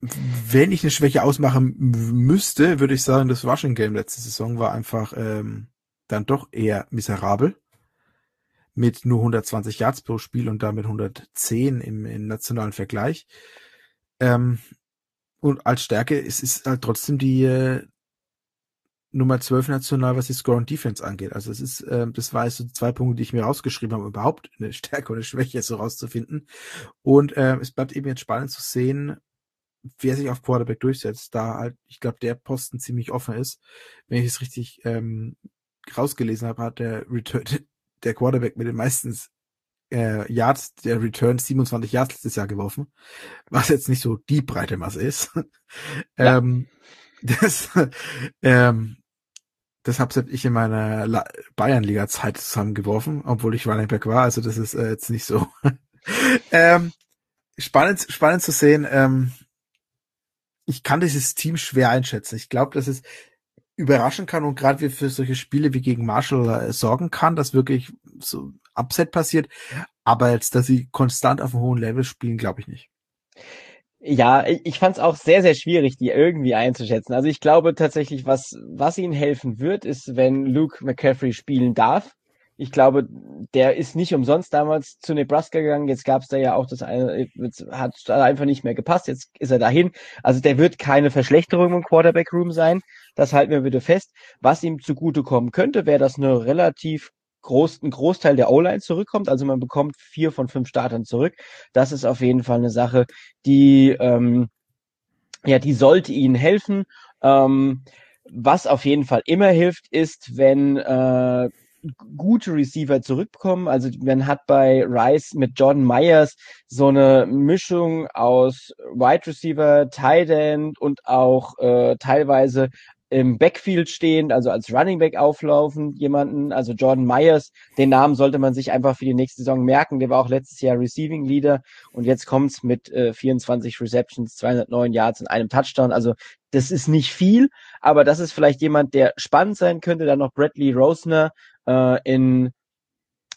wenn ich eine Schwäche ausmachen müsste, würde ich sagen, das Rushing Game letzte Saison war einfach ähm, dann doch eher miserabel. Mit nur 120 Yards pro Spiel und damit 110 im, im nationalen Vergleich. Ähm, und als Stärke ist es halt trotzdem die äh, Nummer 12 national, was die Score und Defense angeht. Also es ist, äh, das war jetzt so zwei Punkte, die ich mir rausgeschrieben habe, überhaupt eine [laughs] Stärke oder eine Schwäche so rauszufinden. Und äh, es bleibt eben jetzt spannend zu sehen, wer sich auf Quarterback durchsetzt, da halt, ich glaube, der Posten ziemlich offen ist. Wenn ich es richtig ähm, rausgelesen habe, hat der Return, [laughs] der Quarterback mit den meisten äh, Yards, der Return 27 Yards letztes Jahr geworfen, was jetzt nicht so die breite Masse ist. [laughs] Ja. ähm, das, ähm, das habe ich in meiner Bayern-Liga-Zeit zusammengeworfen, obwohl ich Running Back war, also das ist äh, jetzt nicht so. [laughs] ähm, spannend, spannend zu sehen, ähm, ich kann dieses Team schwer einschätzen. Ich glaube, dass es überraschen kann und gerade für solche Spiele wie gegen Marshall äh, sorgen kann, dass wirklich so Upset passiert. Aber jetzt, dass sie konstant auf einem hohen Level spielen, glaube ich nicht. Ja, ich fand es auch sehr, sehr schwierig, die irgendwie einzuschätzen. Also ich glaube tatsächlich, was, was ihnen helfen wird, ist, wenn Luke McCaffrey spielen darf. Ich glaube, der ist nicht umsonst damals zu Nebraska gegangen. Jetzt gab es da ja auch das eine, hat einfach nicht mehr gepasst. Jetzt ist er dahin. Also der wird keine Verschlechterung im Quarterback Room sein. Das halten wir bitte fest. Was ihm zugutekommen könnte, wäre das eine relativ groß, ein Großteil der O-Line zurückkommt. Also man bekommt vier von fünf Startern zurück. Das ist auf jeden Fall eine Sache, die, ähm, ja, die sollte ihnen helfen. Ähm, was auf jeden Fall immer hilft, ist, wenn äh, gute Receiver zurückkommen. Also man hat bei Rice mit Jordan Myers so eine Mischung aus Wide Receiver, Tight End und auch äh, teilweise im Backfield stehend, also als Running Back auflaufen, jemanden, also Jordan Myers, den Namen sollte man sich einfach für die nächste Saison merken. Der war auch letztes Jahr Receiving Leader und jetzt kommt's mit äh, 24 Receptions, 209 Yards und einem Touchdown. Also das ist nicht viel, aber das ist vielleicht jemand, der spannend sein könnte. Dann noch Bradley Rosner äh, in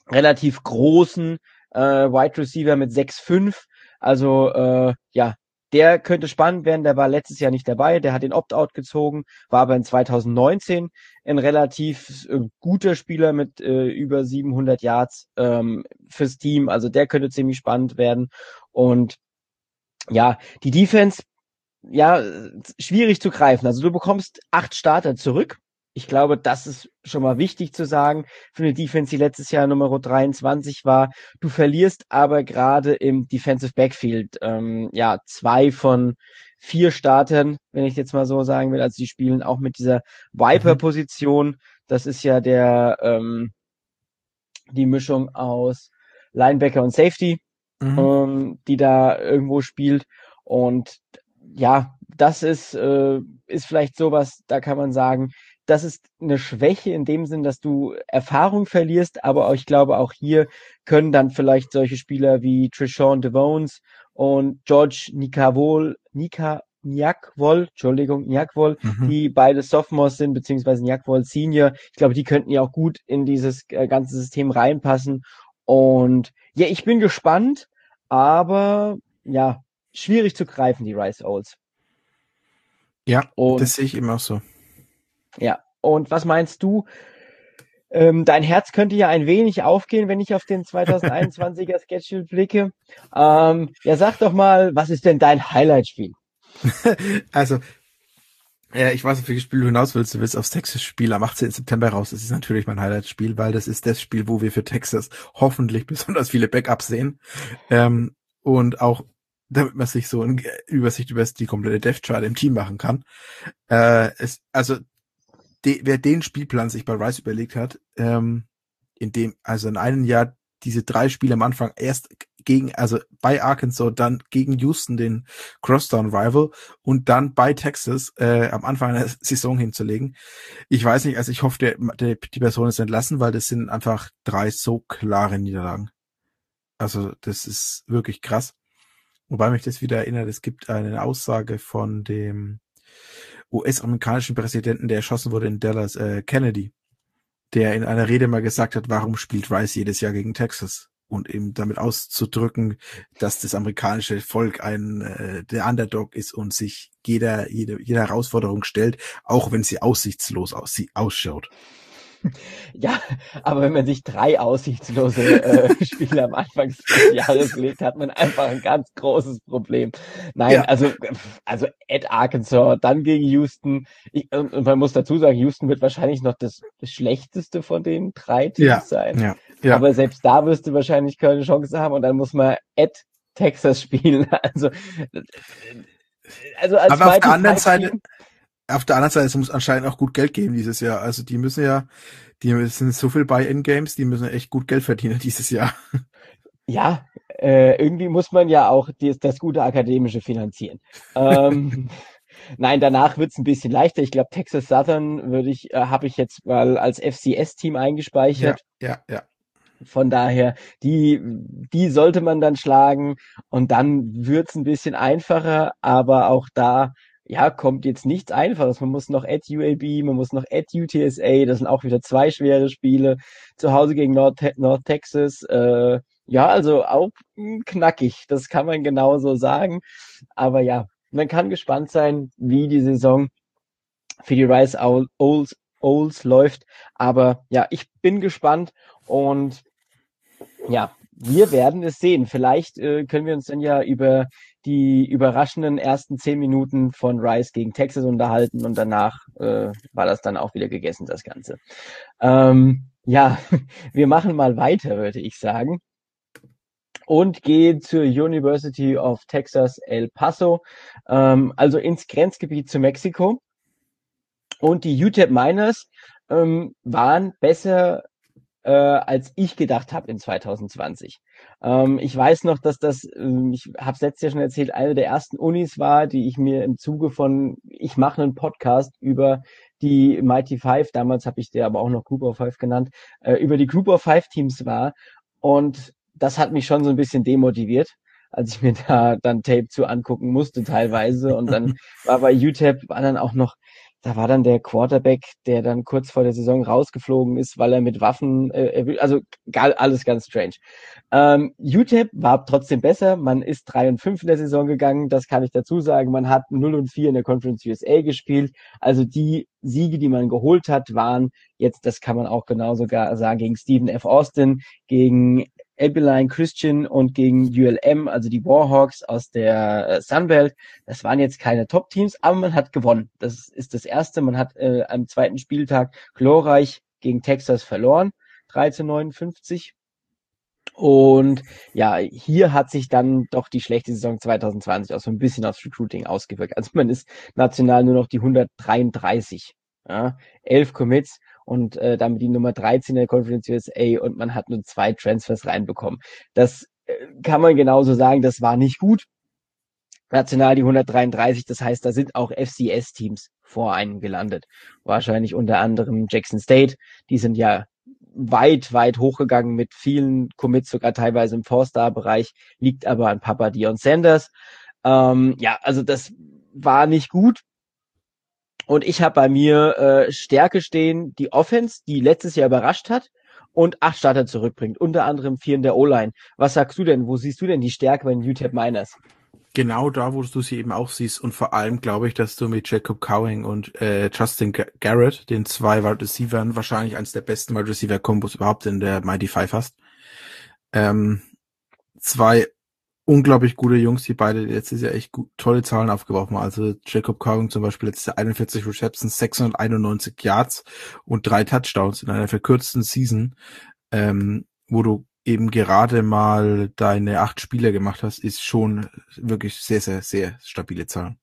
relativ großen äh, Wide Receiver mit 6'5. Also äh, ja, der könnte spannend werden, der war letztes Jahr nicht dabei, der hat den Opt-out gezogen, war aber in 2019 ein relativ äh, guter Spieler mit äh, über 700 Yards ähm, fürs Team, also der könnte ziemlich spannend werden. Und ja, die Defense, ja, schwierig zu greifen. Also du bekommst acht Starter zurück ich glaube, das ist schon mal wichtig zu sagen für eine Defense, die letztes Jahr Nummer 23 war. Du verlierst aber gerade im Defensive Backfield ähm, ja zwei von vier Startern, wenn ich jetzt mal so sagen will. Also die spielen auch mit dieser Viper-Position. Das ist ja der ähm, die Mischung aus Linebacker und Safety, mhm. ähm, die da irgendwo spielt. Und ja, das ist, äh, ist vielleicht sowas, da kann man sagen, das ist eine Schwäche in dem Sinn, dass du Erfahrung verlierst, aber ich glaube auch hier können dann vielleicht solche Spieler wie Trishawn Devones und George Nikavol, Nika, Nyakwol, Entschuldigung, Nyakwol, mhm. die beide Sophomores sind, beziehungsweise Nyakwol Senior. Ich glaube, die könnten ja auch gut in dieses äh, ganze System reinpassen. Und ja, ich bin gespannt, aber ja, schwierig zu greifen, die Rice Owls. Ja, und das sehe ich immer so. Ja. Und was meinst du? Ähm, dein Herz könnte ja ein wenig aufgehen, wenn ich auf den 2021er [laughs] Schedule blicke. Ähm, ja, sag doch mal, was ist denn dein Highlight-Spiel? [laughs] also, ja, ich weiß, auf welches Spiel du hinaus willst. Du willst aufs Texas-Spiel am 18. September raus. Das ist natürlich mein Highlight-Spiel, weil das ist das Spiel, wo wir für Texas hoffentlich besonders viele Backups sehen. Ähm, und auch damit man sich so eine Übersicht über die komplette Death Chart im Team machen kann. Äh, es, also de, wer den Spielplan sich bei Rice überlegt hat, ähm, in dem, also in einem Jahr diese drei Spiele am Anfang erst gegen, also bei Arkansas, dann gegen Houston, den Crosstown Rival und dann bei Texas äh, am Anfang der [laughs] Saison hinzulegen. Ich weiß nicht, also ich hoffe, der, der, die Person ist entlassen, weil das sind einfach drei so klare Niederlagen. Also das ist wirklich krass. Wobei mich das wieder erinnert, es gibt eine Aussage von dem US-amerikanischen Präsidenten, der erschossen wurde in Dallas, äh, Kennedy, der in einer Rede mal gesagt hat, warum spielt Rice jedes Jahr gegen Texas? Und eben damit auszudrücken, dass das amerikanische Volk ein äh, der Underdog ist und sich jeder, jede, jede Herausforderung stellt, auch wenn sie aussichtslos aus, sie ausschaut. [laughs] Ja, aber wenn man sich drei aussichtslose äh, Spiele am Anfang des Jahres legt, hat man einfach ein ganz großes Problem. Nein, ja. also also at Arkansas, dann gegen Houston. Ich, und, man muss dazu sagen, Houston wird wahrscheinlich noch das, schlechteste von den drei Teams ja. sein. Ja. Ja. Aber selbst da wirst du wahrscheinlich keine Chance haben und dann muss man at Texas spielen. [laughs] Also also als aber auf der anderen Seite auf der anderen Seite, es muss anscheinend auch gut Geld geben dieses Jahr. Also die müssen ja, die sind so viel Buy-in-Games, die müssen echt gut Geld verdienen [laughs] dieses Jahr. Ja, äh, irgendwie muss man ja auch die, das gute Akademische finanzieren. ähm, [laughs] Nein, danach wird's ein bisschen leichter. Ich glaube, Texas Southern würde ich, äh, habe ich jetzt mal als FCS-Team eingespeichert. Ja, ja, ja. Von daher, die, die sollte man dann schlagen und dann wird's ein bisschen einfacher, aber auch da ja, kommt jetzt nichts Einfaches. Man muss noch at UAB, man muss noch at UTSA, das sind auch wieder zwei schwere Spiele. Zu Hause gegen North, North Texas, äh, Ja, also auch knackig, das kann man genauso sagen. Aber ja, man kann gespannt sein, wie die Saison für die Rice Owls, Owls läuft. Aber ja, ich bin gespannt und ja, wir werden es sehen. Vielleicht äh, können wir uns dann ja über die überraschenden ersten zehn Minuten von Rice gegen Texas unterhalten und danach äh, war das dann auch wieder gegessen, das Ganze. Ähm, ja, [laughs] wir machen mal weiter, würde ich sagen. Und gehen zur University of Texas El Paso, ähm, also ins Grenzgebiet zu Mexiko. Und die UTEP Miners ähm, waren besser äh, als ich gedacht habe in 2020. Ähm, ich weiß noch, dass das, äh, ich habe es letztes Jahr schon erzählt, eine der ersten Unis war, die ich mir im Zuge von, ich mache einen Podcast über die Mighty Five, damals habe ich der aber auch noch Group of Five genannt, äh, über die Group of Five Teams war. Und das hat mich schon so ein bisschen demotiviert als ich mir da dann Tape zu angucken musste teilweise und dann [laughs] war bei UTEP war dann auch noch da war dann der Quarterback, der dann kurz vor der Saison rausgeflogen ist, weil er mit Waffen, äh, also alles ganz strange. Ähm, UTEP war trotzdem besser. Man ist 3 und 5 in der Saison gegangen, das kann ich dazu sagen. Man hat 0 und 4 in der Conference USA gespielt. Also die Siege, die man geholt hat, waren jetzt, das kann man auch genauso sagen, gegen Stephen F. Austin, gegen Abilene Christian und gegen ULM, also die Warhawks aus der äh, Sunbelt. Das waren jetzt keine Top-Teams, aber man hat gewonnen. Das ist das Erste. Man hat äh, am zweiten Spieltag glorreich gegen Texas verloren, 1359. Und ja, hier hat sich dann doch die schlechte Saison 2020 auch so ein bisschen aufs Recruiting ausgewirkt. Also man ist national nur noch die 133. Ja, elf Commits und äh, damit die Nummer 13 der Conference USA und man hat nur zwei Transfers reinbekommen. Das äh, kann man genauso sagen, das war nicht gut. National die 133, das heißt, da sind auch FCS-Teams vor einem gelandet. Wahrscheinlich unter anderem Jackson State, die sind ja weit, weit hochgegangen mit vielen Commits, sogar teilweise im Four-Star-Bereich, liegt aber an Papa Dion Sanders. Ähm, ja, also das war nicht gut. Und ich habe bei mir äh, Stärke stehen, die Offense, die letztes Jahr überrascht hat und acht Starter zurückbringt, unter anderem vier in der O-Line. Was sagst du denn? Wo siehst du denn die Stärke bei den UTEP Miners? Genau da, wo du sie eben auch siehst. Und vor allem glaube ich, dass du mit Jacob Cowing und äh, Justin Garrett, den zwei Wide Receivers, wahrscheinlich eines der besten Wide Receiver Kombos überhaupt in der Mighty Five hast. Ähm, zwei unglaublich gute Jungs, die beide letztes Jahr echt gut, tolle Zahlen aufgeworfen. Also Jacob Cowing zum Beispiel letztes Jahr 41 Receptions, 691 Yards und drei Touchdowns in einer verkürzten Season, ähm, wo du eben gerade mal deine acht Spiele gemacht hast, ist schon wirklich sehr, sehr, sehr stabile Zahlen.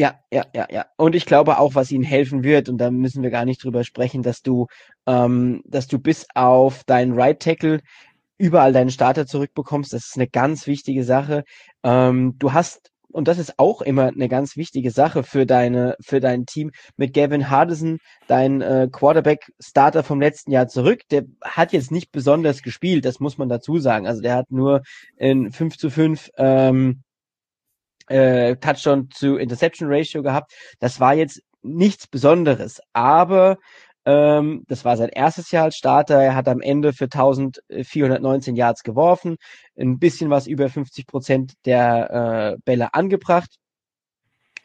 Ja, ja, ja, ja. Und ich glaube auch, was ihnen helfen wird, und da müssen wir gar nicht drüber sprechen, dass du, ähm, dass du bis auf deinen Right Tackle überall deinen Starter zurückbekommst. Das ist eine ganz wichtige Sache. Ähm, du hast und das ist auch immer eine ganz wichtige Sache für deine für dein Team mit Gavin Hardison, dein äh, Quarterback Starter vom letzten Jahr zurück. Der hat jetzt nicht besonders gespielt, das muss man dazu sagen. Also der hat nur in 5 zu 5 ähm, äh, Touchdown zu Interception Ratio gehabt. Das war jetzt nichts Besonderes, aber ähm, das war sein erstes Jahr als Starter. Er hat am Ende für 1419 Yards geworfen, ein bisschen was über 50 Prozent der äh, Bälle angebracht.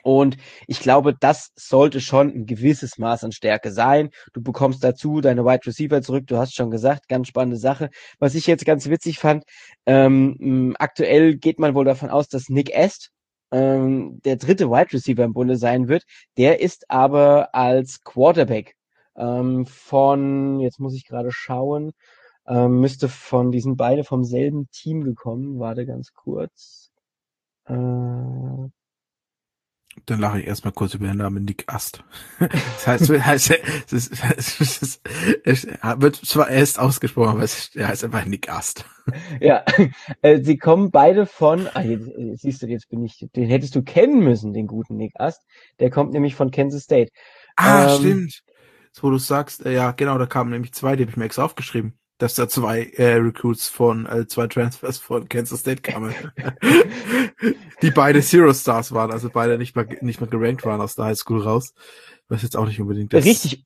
Und ich glaube, das sollte schon ein gewisses Maß an Stärke sein. Du bekommst dazu deine Wide Receiver zurück. Du hast schon gesagt, ganz spannende Sache. Was ich jetzt ganz witzig fand, ähm, aktuell geht man wohl davon aus, dass Nick Est ähm, der dritte Wide Receiver im Bunde sein wird. Der ist aber als Quarterback ähm, von, jetzt muss ich gerade schauen, ähm, müsste von, diesen beide vom selben Team gekommen, warte ganz kurz. Äh, dann lache ich erstmal kurz über den Namen Nick Ast. [laughs] Das heißt, heißt es, ist, es, ist, es wird zwar erst ausgesprochen, aber es er heißt einfach Nick Ast. [laughs] Ja, äh, sie kommen beide von, ah, jetzt, siehst du, jetzt bin ich, den hättest du kennen müssen, den guten Nick Ast. Der kommt nämlich von Kansas State. Ah, ähm, stimmt wo du sagst, äh, ja, genau, da kamen nämlich zwei, die habe ich mir extra aufgeschrieben, dass da zwei äh, Recruits von, äh, zwei Transfers von Kansas State kamen. [laughs] die beide Zero Stars waren, also beide nicht mal, nicht mal gerankt waren aus der High School raus. Was jetzt auch nicht unbedingt das. Richtig.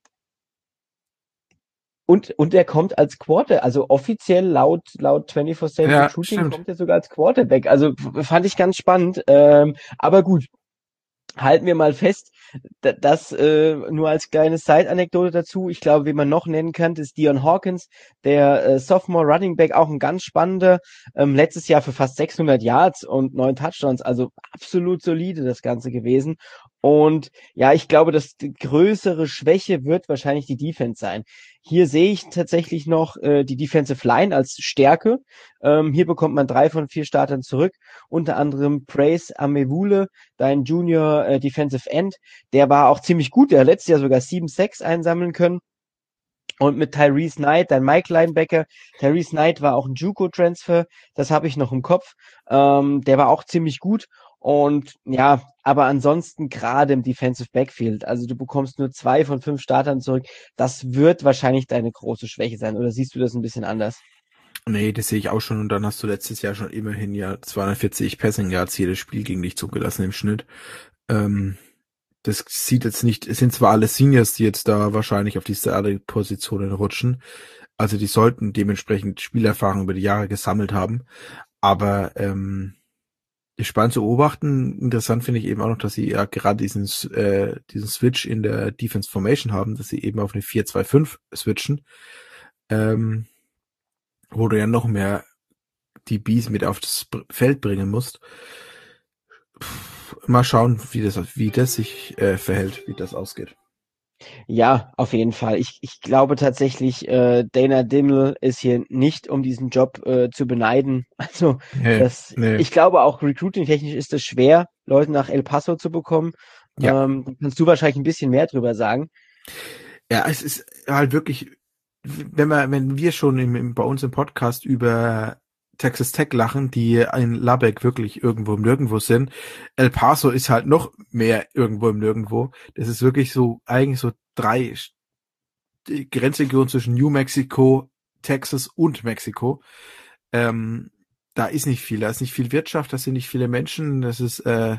und, und der kommt als Quarter, also offiziell laut, laut 24-7 ja, Shooting stimmt. kommt er sogar als Quarterback. Also fand ich ganz spannend. Ähm, aber gut, halten wir mal fest, das äh, nur als kleine Side-Anekdote dazu. Ich glaube, wie man noch nennen kann, ist Dion Hawkins, der äh, Sophomore Running Back, auch ein ganz spannender. Ähm, letztes Jahr für fast 600 Yards und neun Touchdowns, also absolut solide das Ganze gewesen. Und ja, ich glaube, die größere Schwäche wird wahrscheinlich die Defense sein. Hier sehe ich tatsächlich noch äh, die Defensive Line als Stärke. Ähm, hier bekommt man drei von vier Startern zurück, unter anderem Praise Amewule, dein Junior äh, Defensive End. Der war auch ziemlich gut, der hat letztes Jahr sogar 7-6 einsammeln können. Und mit Tyrese Knight, dein Mike Linebacker. Tyrese Knight war auch ein Juco-Transfer, das habe ich noch im Kopf. Ähm, der war auch ziemlich gut. Und ja, aber ansonsten gerade im Defensive Backfield, also du bekommst nur zwei von fünf Startern zurück, das wird wahrscheinlich deine große Schwäche sein. Oder siehst du das ein bisschen anders? Nee, das sehe ich auch schon. Und dann hast du letztes Jahr schon immerhin ja 240 Passing Yards jedes Spiel gegen dich zugelassen im Schnitt. Ähm, das sieht jetzt nicht, es sind zwar alle Seniors, die jetzt da wahrscheinlich auf die Positionen rutschen. Also die sollten dementsprechend Spielerfahrung über die Jahre gesammelt haben. Aber ähm, spannend zu beobachten. Interessant finde ich eben auch noch, dass sie ja gerade diesen, äh, diesen Switch in der Defense Formation haben, dass sie eben auf eine 4-2-5 switchen, ähm, wo du ja noch mehr die Bees mit auf das Feld bringen musst. Mal schauen, wie das, wie das sich äh, verhält, wie das ausgeht. Ja, auf jeden Fall. Ich, ich glaube tatsächlich, äh, Dana Dimmel ist hier nicht um diesen Job äh, zu beneiden. [laughs] Also nee, das, nee. ich glaube auch recruiting-technisch ist es schwer, Leute nach El Paso zu bekommen. Ja. Ähm, kannst du wahrscheinlich ein bisschen mehr drüber sagen. Ja, es ist halt wirklich, wenn wir, wenn wir schon im, im, bei uns im Podcast über Texas Tech lachen, die in Lubbock wirklich irgendwo im Nirgendwo sind. El Paso ist halt noch mehr irgendwo im Nirgendwo. Das ist wirklich so, eigentlich so drei Grenzregionen zwischen New Mexico, Texas und Mexiko. Ähm, da ist nicht viel, da ist nicht viel Wirtschaft, da sind nicht viele Menschen, das ist äh,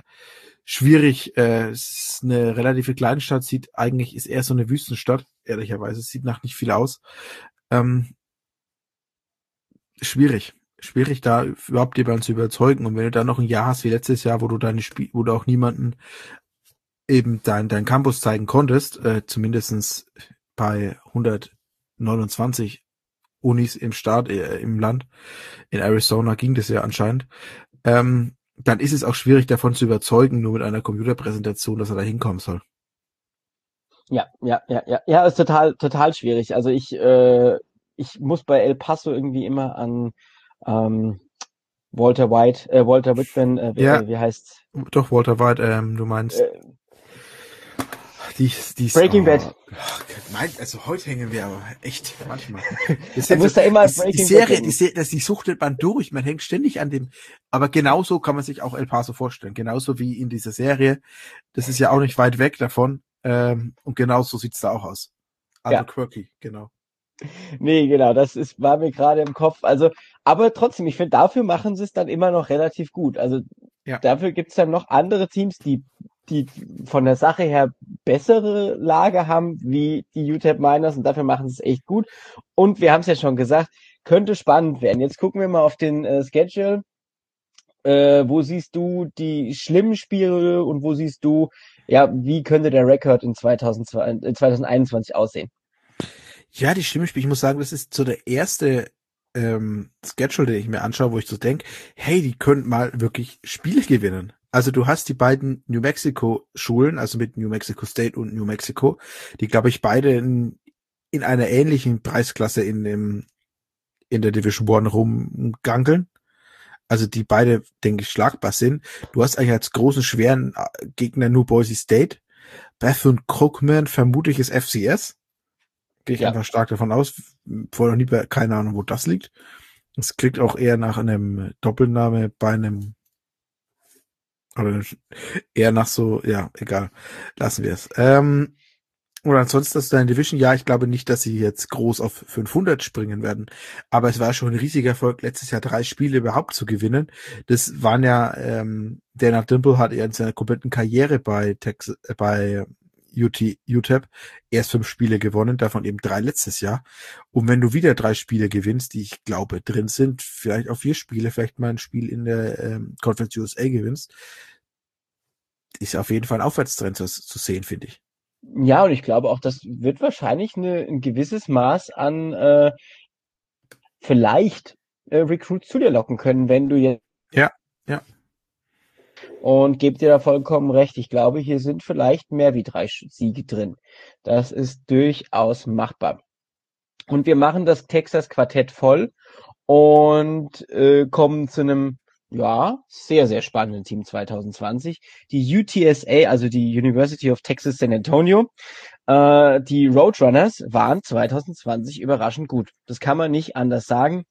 schwierig. Äh, es ist eine relative Kleinstadt, sieht eigentlich, ist eher so eine Wüstenstadt, ehrlicherweise. Es sieht nach nicht viel aus. Ähm, schwierig schwierig, da überhaupt jemanden zu überzeugen. Und wenn du dann noch ein Jahr hast wie letztes Jahr, wo du deine Spiel, wo du auch niemanden eben dein, dein Campus zeigen konntest, äh, zumindestens bei 129 Unis im Staat, äh, im Land, in Arizona ging das ja anscheinend, ähm, dann ist es auch schwierig davon zu überzeugen, nur mit einer Computerpräsentation, dass er da hinkommen soll. Ja, ja, ja, ja, ja, ist total, total schwierig. Also ich, äh, ich muss bei El Paso irgendwie immer an ähm, Walter White, äh, Walter Whitman, äh, wie, ja, wie heißt Doch, Walter White, ähm, du meinst. Äh, die, die Breaking oh, Bad. Nein, also heute hängen wir aber echt manchmal. [laughs] Das muss so, da immer die, die Serie, die, Serie, das, die suchtet man durch, man hängt ständig an dem. Aber genauso kann man sich auch El Paso vorstellen, genauso wie in dieser Serie. Das ist ja auch nicht weit weg davon. Ähm, und genauso sieht's da auch aus. Albuquerque, ja. genau. Nee, genau, das ist, war mir gerade im Kopf. Also, aber trotzdem, ich finde, dafür machen sie es dann immer noch relativ gut. Also ja. dafür gibt's dann noch andere Teams, die, die von der Sache her bessere Lage haben, wie die UTEP Miners und dafür machen sie es echt gut. Und wir haben es ja schon gesagt, könnte spannend werden. Jetzt gucken wir mal auf den äh, Schedule. Äh, wo siehst du die schlimmen Spiele und wo siehst du, ja, wie könnte der Rekord in 2002, 2021 aussehen? Ja, die schlimme Spiele. Ich muss sagen, das ist so der erste ähm, Schedule, den ich mir anschaue, wo ich so denke, hey, die könnten mal wirklich Spiele gewinnen. Also du hast die beiden New Mexico Schulen, also mit New Mexico State und New Mexico, die glaube ich beide in, in einer ähnlichen Preisklasse in dem in der Division One rumgangeln. Also die beide, denke ich, schlagbar sind. Du hast eigentlich als großen, schweren äh, Gegner nur Boise State. Beth und Krugman vermutlich ist FCS. Gehe ich ja. einfach stark davon aus. Vorher noch nie, keine Ahnung, wo das liegt. Es klingt auch eher nach einem Doppelname bei einem oder eher nach so, ja, egal. Lassen wir es. Ähm, oder ansonsten das ist deine Division. Ja, ich glaube nicht, dass sie jetzt groß auf 500 springen werden. Aber es war schon ein riesiger Erfolg, letztes Jahr drei Spiele überhaupt zu gewinnen. Das waren ja, ähm, Dana Dimple hat er in seiner kompletten Karriere bei Texas, äh, bei UT, UTEP erst fünf Spiele gewonnen, davon eben drei letztes Jahr. Und wenn du wieder drei Spiele gewinnst, die ich glaube drin sind, vielleicht auch vier Spiele, vielleicht mal ein Spiel in der ähm, Conference USA gewinnst, ist auf jeden Fall ein Aufwärtstrend zu, zu sehen, finde ich. Ja, und ich glaube auch, das wird wahrscheinlich eine, ein gewisses Maß an äh, vielleicht äh, Recruits zu dir locken können, wenn du jetzt. Ja, ja. Und gebe dir da vollkommen recht. Ich glaube, hier sind vielleicht mehr wie drei Siege drin. Das ist durchaus machbar. Und wir machen das Texas Quartett voll und äh, kommen zu einem ja, sehr, sehr spannenden Team 2020. Die UTSA, also die University of Texas San Antonio, äh, die Roadrunners waren 2020 überraschend gut. Das kann man nicht anders sagen.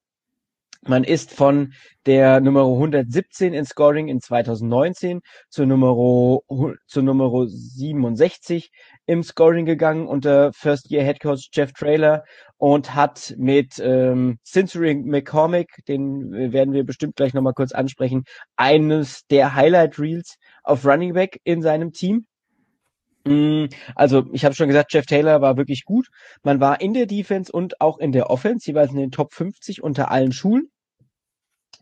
Man ist von der Nummer 117 in Scoring in 2019 zur Nummer, zur Nummer 67 im Scoring gegangen unter First Year Head Coach Jeff Trailer und hat mit ähm, Century McCormick, den werden wir bestimmt gleich nochmal kurz ansprechen, eines der Highlight Reels auf Running Back in seinem Team. Mm, also, ich habe schon gesagt, Jeff Taylor war wirklich gut. Man war in der Defense und auch in der Offense, jeweils in den Top 50 unter allen Schulen.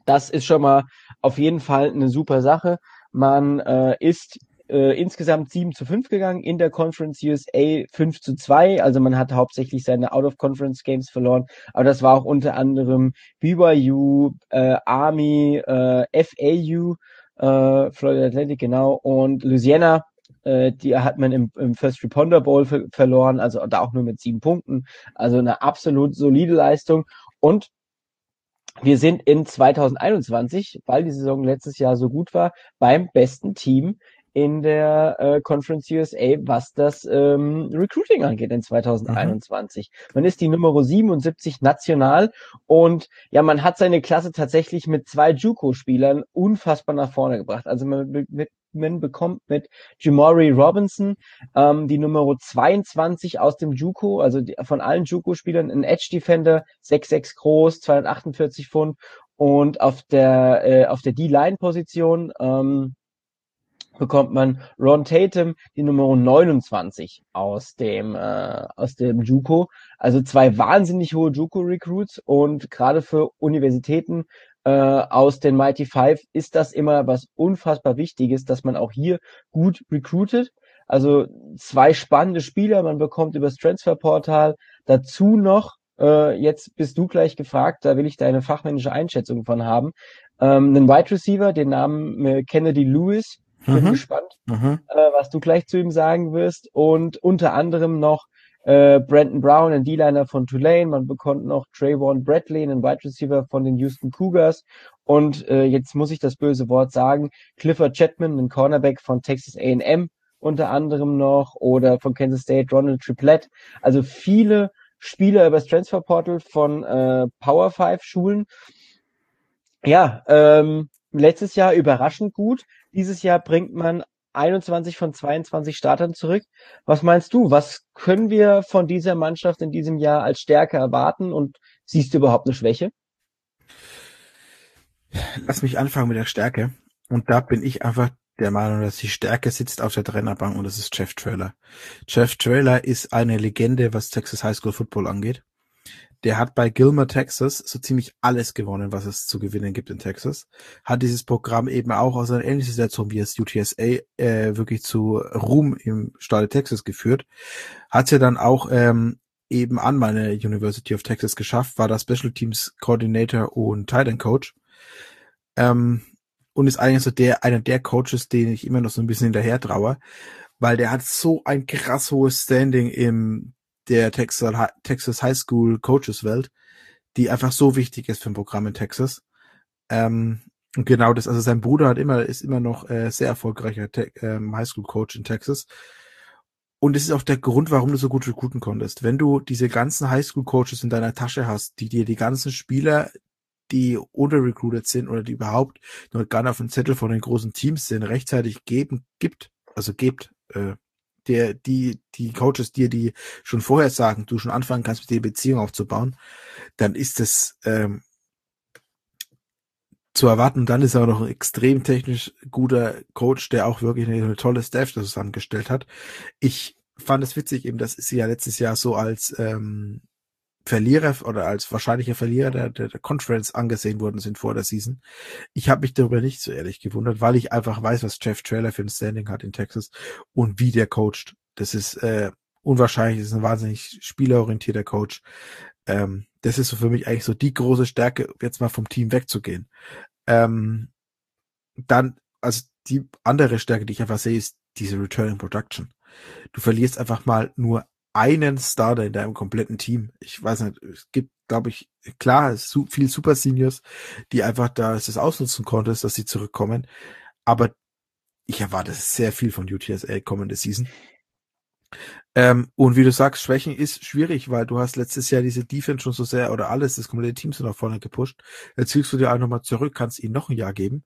Das ist schon mal auf jeden Fall eine super Sache. Man äh, ist äh, insgesamt 7 zu 5 gegangen, in der Conference USA 5 zu 2. Also man hat hauptsächlich seine Out-of-Conference-Games verloren, aber das war auch unter anderem BYU, äh, Army, äh, FAU, äh, Florida Atlantic, genau, und Louisiana äh, die hat man im, im First Responder Bowl ver verloren, also da auch nur mit sieben Punkten. Also eine absolut solide Leistung. Und wir sind in 2021, weil die Saison letztes Jahr so gut war, beim besten Team in der äh, Conference USA, was das ähm, Recruiting angeht in 2021. Mhm. Man ist die Nummer 77 national und ja, man hat seine Klasse tatsächlich mit zwei JUCO-Spielern unfassbar nach vorne gebracht. Also man, mit, man bekommt mit Jamori Robinson ähm, die Nummer 22 aus dem JUCO, also die, von allen JUCO-Spielern, ein Edge-Defender, 6'6 groß, 248 Pfund und auf der äh, auf der D-Line-Position ähm, bekommt man Ron Tatum die Nummer 29 aus dem äh, aus dem JUCO. Also zwei wahnsinnig hohe JUCO Recruits und gerade für Universitäten äh, aus den Mighty Five ist das immer was unfassbar Wichtiges, dass man auch hier gut recruitet. Also zwei spannende Spieler, man bekommt übers Transferportal dazu noch äh, jetzt bist du gleich gefragt, da will ich deine fachmännische Einschätzung von haben. Ähm, einen Wide Receiver, den Namen äh, Kennedy Lewis, bin mhm. gespannt, mhm. Äh, was du gleich zu ihm sagen wirst. Und unter anderem noch äh, Brandon Brown, ein D-Liner von Tulane. Man bekommt noch Trayvon Bradley, einen Wide Receiver von den Houston Cougars. Und äh, jetzt muss ich das böse Wort sagen, Clifford Chatman, ein Cornerback von Texas A&M unter anderem noch oder von Kansas State Ronald Triplett. Also viele Spieler übers Transfer Portal von äh, Power 5 Schulen. Ja, ähm, letztes Jahr überraschend gut. Dieses Jahr bringt man 21 von 22 Startern zurück. Was meinst du? Was können wir von dieser Mannschaft in diesem Jahr als Stärke erwarten und siehst du überhaupt eine Schwäche? Lass mich anfangen mit der Stärke. Und da bin ich einfach der Meinung, dass die Stärke sitzt auf der Trainerbank und das ist Jeff Trailer. Jeff Trailer ist eine Legende, was Texas High School Football angeht. Der hat bei Gilmer, Texas so ziemlich alles gewonnen, was es zu gewinnen gibt in Texas. Hat dieses Programm eben auch aus einer ähnlichen Situation wie das UTSA äh, wirklich zu Ruhm im Staat Texas geführt. Hat ja dann auch ähm, eben an meine University of Texas geschafft, war da Special Teams Coordinator und Tight Coach. Ähm, und ist eigentlich so der, einer der Coaches, den ich immer noch so ein bisschen hinterher traue, weil der hat so ein krass hohes Standing im der Texas, Texas High School Coaches Welt, die einfach so wichtig ist für ein Programm in Texas. Ähm, und genau das, also sein Bruder hat immer, ist immer noch äh, sehr erfolgreicher Te ähm, High School Coach in Texas. Und das ist auch der Grund, warum du so gut recruiten konntest. Wenn du diese ganzen High School Coaches in deiner Tasche hast, die dir die ganzen Spieler, die recruited sind oder die überhaupt noch gar nicht auf dem Zettel von den großen Teams sind, rechtzeitig geben, gibt, also gibt, äh, der, die, die Coaches dir die schon vorher sagen, du schon anfangen kannst, mit dir Beziehung aufzubauen, dann ist es ähm, zu erwarten. Dann ist er auch noch ein extrem technisch guter Coach, der auch wirklich eine, eine tolle Staff zusammengestellt hat. Ich fand es witzig eben, dass sie ja letztes Jahr so als ähm, Verlierer oder als wahrscheinlicher Verlierer der, der, der Conference angesehen worden sind vor der Season. Ich habe mich darüber nicht so ehrlich gewundert, weil ich einfach weiß, was Jeff Trailer für ein Standing hat in Texas und wie der coacht. Das ist äh, unwahrscheinlich, das ist ein wahnsinnig spielorientierter Coach. Ähm, das ist so für mich eigentlich so die große Stärke, jetzt mal vom Team wegzugehen. Ähm, dann, also die andere Stärke, die ich einfach sehe, ist diese Return in Production. Du verlierst einfach mal nur einen Starter in deinem kompletten Team. Ich weiß nicht, es gibt, glaube ich, klar, su viel Super Seniors, die einfach da das ausnutzen konntest, dass sie zurückkommen. Aber ich erwarte sehr viel von UTSA kommende Season. Ähm, und wie du sagst, Schwächen ist schwierig, weil du hast letztes Jahr diese Defense schon so sehr oder alles, das komplette Team sind nach vorne gepusht. Jetzt ziehst du dir auch nochmal zurück, kannst ihnen noch ein Jahr geben.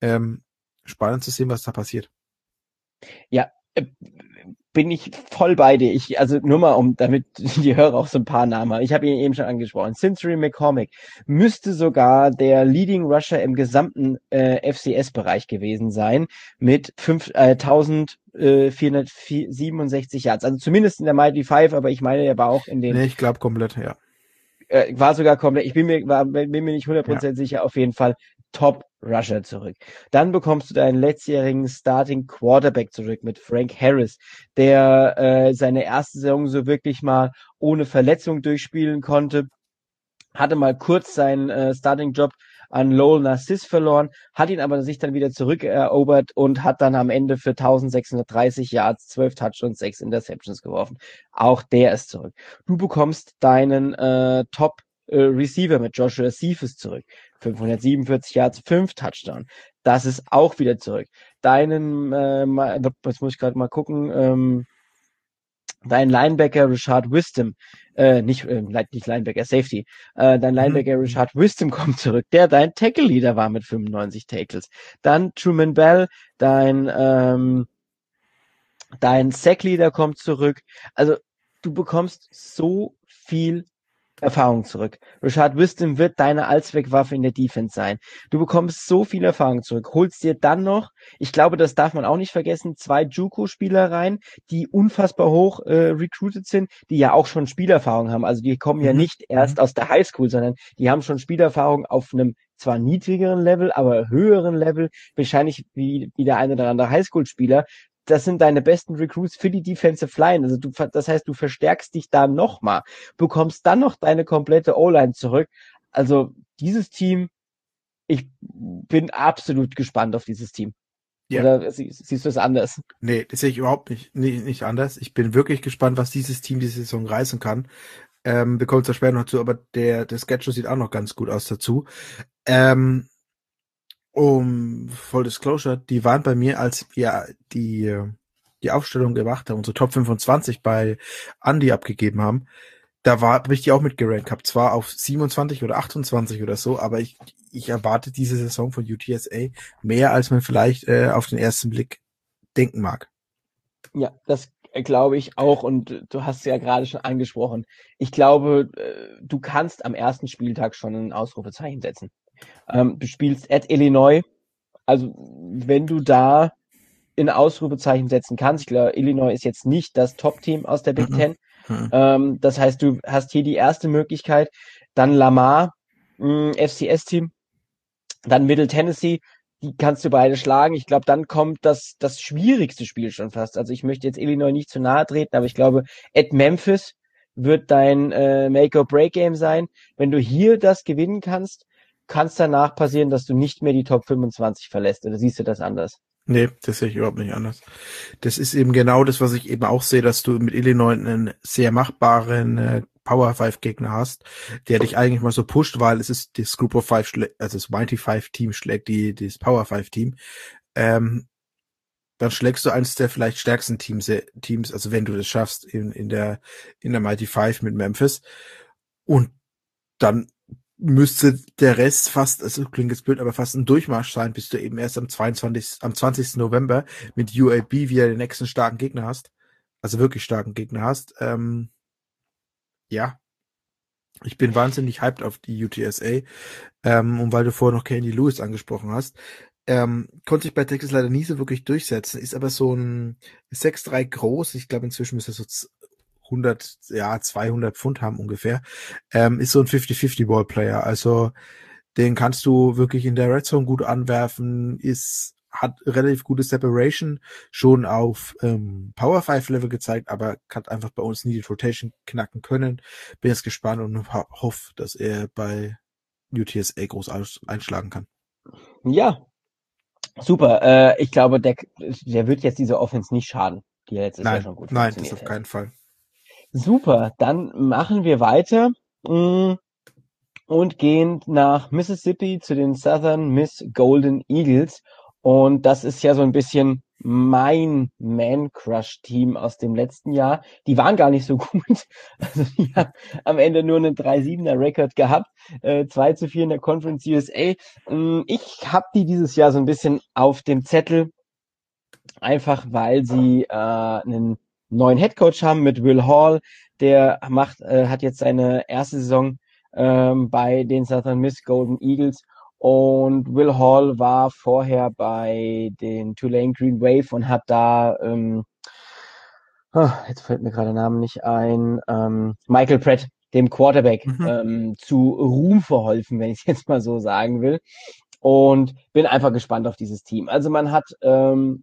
Ähm, spannend zu sehen, was da passiert. Ja, äh, bin ich voll bei dir. Ich, also nur mal, um damit [laughs] die Hörer auch so ein paar Namen haben. Ich habe ihn eben schon angesprochen. Cincery McCormick müsste sogar der Leading Rusher im gesamten äh, FCS-Bereich gewesen sein mit 5467 äh, Yards. Also zumindest in der Mighty Five, aber ich meine, er war auch in den. Nee, ich glaube komplett, ja. Äh, war sogar komplett. Ich bin mir, war, bin mir nicht 100% ja. sicher. Auf jeden Fall Top Rusher zurück. Dann bekommst du deinen letztjährigen Starting Quarterback zurück mit Frank Harris, der äh, seine erste Saison so wirklich mal ohne Verletzung durchspielen konnte. Hatte mal kurz seinen äh, Starting Job an Lowell Narciss verloren, hat ihn aber sich dann wieder zurückerobert und hat dann am Ende für 1630 Yards, 12 Touchdowns, 6 Interceptions geworfen. Auch der ist zurück. Du bekommst deinen äh, Top äh, Receiver mit Joshua Cephas zurück. 547 Yards, 5 Touchdown. Das ist auch wieder zurück. Deinen, äh, jetzt muss ich gerade mal gucken, ähm, dein Linebacker Richard Wisdom, äh, nicht, äh, nicht Linebacker, Safety, äh, dein mhm. Linebacker mhm. Richard Wisdom kommt zurück, der dein Tackle-Leader war mit 95 Tackles. Dann Truman Bell, dein, ähm, dein Sack-Leader kommt zurück. Also, du bekommst so viel Erfahrung zurück. Richard Wisdom wird deine Allzweckwaffe in der Defense sein. Du bekommst so viel Erfahrung zurück. Holst dir dann noch, ich glaube, das darf man auch nicht vergessen, zwei Juco-Spieler rein, die unfassbar hoch äh, recruited sind, die ja auch schon Spielerfahrung haben. Also die kommen mhm. ja nicht erst mhm. aus der Highschool, sondern die haben schon Spielerfahrung auf einem zwar niedrigeren Level, aber höheren Level, wahrscheinlich wie, wie der eine oder andere Highschool-Spieler, das sind deine besten Recruits für die Defensive Line. Also du, das heißt, du verstärkst dich da nochmal, bekommst dann noch deine komplette O-Line zurück. Also dieses Team, ich bin absolut gespannt auf dieses Team. Ja. Oder siehst, du es anders? Nee, das sehe ich überhaupt nicht, nicht, nicht anders. Ich bin wirklich gespannt, was dieses Team diese Saison reißen kann. Ähm, wir kommen zwar später noch zu, aber der, der Schedule sieht auch noch ganz gut aus dazu. Ähm, um Full Disclosure, die waren bei mir, als wir die, die Aufstellung gemacht haben, unsere Top 25 bei Andy abgegeben haben, da war, habe ich die auch mitgerankt gehabt. Zwar auf 27 oder 28 oder so, aber ich, ich erwarte diese Saison von UTSA mehr, als man vielleicht äh, auf den ersten Blick denken mag. Ja, das glaube ich auch und du hast es ja gerade schon angesprochen. Ich glaube, äh, du kannst am ersten Spieltag schon ein Ausrufezeichen setzen. Ähm, du spielst at Illinois. Also wenn du da in Ausrufezeichen setzen kannst, ich glaube, Illinois ist jetzt nicht das Top-Team aus der Big mhm. Ten. Mhm. Ähm, das heißt, du hast hier die erste Möglichkeit. Dann Lamar, mm, FCS-Team. Dann Middle Tennessee. Die kannst du beide schlagen. Ich glaube, dann kommt das, das schwierigste Spiel schon fast. Also ich möchte jetzt Illinois nicht zu nahe treten, aber ich glaube, at Memphis wird dein äh, Make-or-Break-Game sein. Wenn du hier das gewinnen kannst, kann es danach passieren, dass du nicht mehr die Top 25 verlässt. Oder siehst du das anders? Nee, das sehe ich überhaupt nicht anders. Das ist eben genau das, was ich eben auch sehe, dass du mit Illinois einen sehr machbaren äh, Power 5 Gegner hast, der dich eigentlich mal so pusht, weil es ist das Group of Five, also das Mighty Five Team schlägt die, das Power 5 Team. Ähm, dann schlägst du eines der vielleicht stärksten Teams, äh, Teams, also wenn du das schaffst in, in der, in der Mighty Five mit Memphis. Und dann müsste der Rest fast, also klingt jetzt blöd, aber fast ein Durchmarsch sein, bis du eben erst am 22, am 20. November mit UAB wieder den nächsten starken Gegner hast. Also wirklich starken Gegner hast. Ähm, ja. Ich bin wahnsinnig hyped auf die UTSA. Ähm, und weil du vorher noch Candy Lewis angesprochen hast. Ähm, konnte sich bei Texas leider nie so wirklich durchsetzen, ist aber so ein 6'3 groß, ich glaube inzwischen müsste er so 100, ja, 200 Pfund haben ungefähr, ähm, ist so ein 50-50 Ballplayer, also den kannst du wirklich in der Red Zone gut anwerfen, ist hat relativ gute Separation schon auf ähm, Power 5 Level gezeigt, aber hat einfach bei uns nie die Rotation knacken können. Bin jetzt gespannt und hoffe, dass er bei UTSA groß einschlagen kann. Ja, super. Äh, ich glaube, der, der wird jetzt diese Offense nicht schaden, die jetzt nein, ja schon gut Nein, das auf keinen Fall. Super, dann machen wir weiter mm, und gehen nach Mississippi zu den Southern Miss Golden Eagles. Und das ist ja so ein bisschen mein Man-Crush-Team aus dem letzten Jahr. Die waren gar nicht so [laughs] gut. Also die haben am Ende nur einen 3-7er-Rekord gehabt, äh, 2 zu 4 in der Conference USA. Ähm, ich habe die dieses Jahr so ein bisschen auf dem Zettel, einfach weil sie äh, einen neuen Headcoach haben mit Will Hall. Der macht, äh, hat jetzt seine erste Saison ähm, bei den Southern Miss Golden Eagles und Will Hall war vorher bei den Tulane Green Wave und hat da, ähm, ah, jetzt fällt mir gerade der Name nicht ein, ähm, Michael Pratt, dem Quarterback, mhm. ähm, zu Ruhm verholfen, wenn ich es jetzt mal so sagen will. Und bin einfach gespannt auf dieses Team. Also man hat, ähm,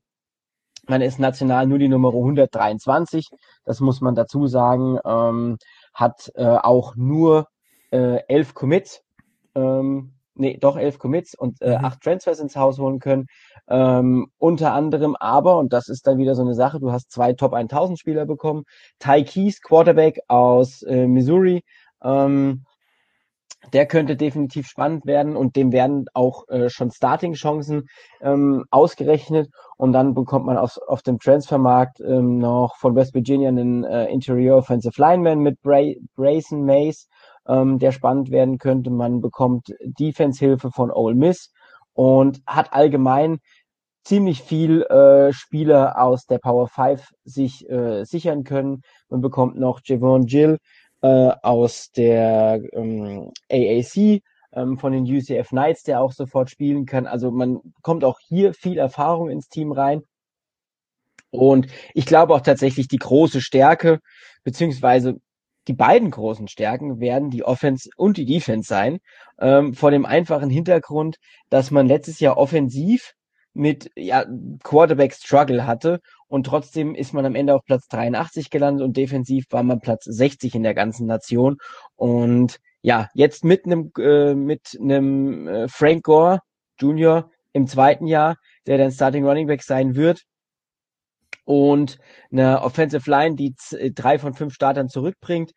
man ist national nur die Nummer 123, das muss man dazu sagen, ähm, hat äh, auch nur äh, elf Commits, ähm, nee, doch elf Commits und äh, mhm. acht Transfers ins Haus holen können. Ähm, unter anderem aber, und das ist dann wieder so eine Sache, du hast zwei Top 1000 Spieler bekommen. Ty Keys, Quarterback aus äh, Missouri, ähm, der könnte definitiv spannend werden und dem werden auch äh, schon Starting-Chancen ähm, ausgerechnet und dann bekommt man auf, auf dem Transfermarkt ähm, noch von West Virginia einen äh, Interior Offensive Lineman mit Bra Brayson Mays ähm, der spannend werden könnte. Man bekommt Defense-Hilfe von Ole Miss und hat allgemein ziemlich viel äh, Spieler aus der Power 5 sich äh, sichern können. Man bekommt noch Javon Gill äh, aus der ähm, AAC ähm, von den UCF Knights, der auch sofort spielen kann. Also man kommt auch hier viel Erfahrung ins Team rein. Und ich glaube auch tatsächlich die große Stärke, beziehungsweise die beiden großen Stärken werden die Offense und die Defense sein. Ähm, vor dem einfachen Hintergrund, dass man letztes Jahr offensiv mit ja, Quarterback Struggle hatte und trotzdem ist man am Ende auf Platz 83 gelandet und defensiv war man Platz 60 in der ganzen Nation und ja, jetzt mit einem äh, mit einem äh, Frank Gore Jr. im zweiten Jahr, der dann Starting Running Back sein wird, und eine Offensive Line, die äh, drei von fünf Startern zurückbringt.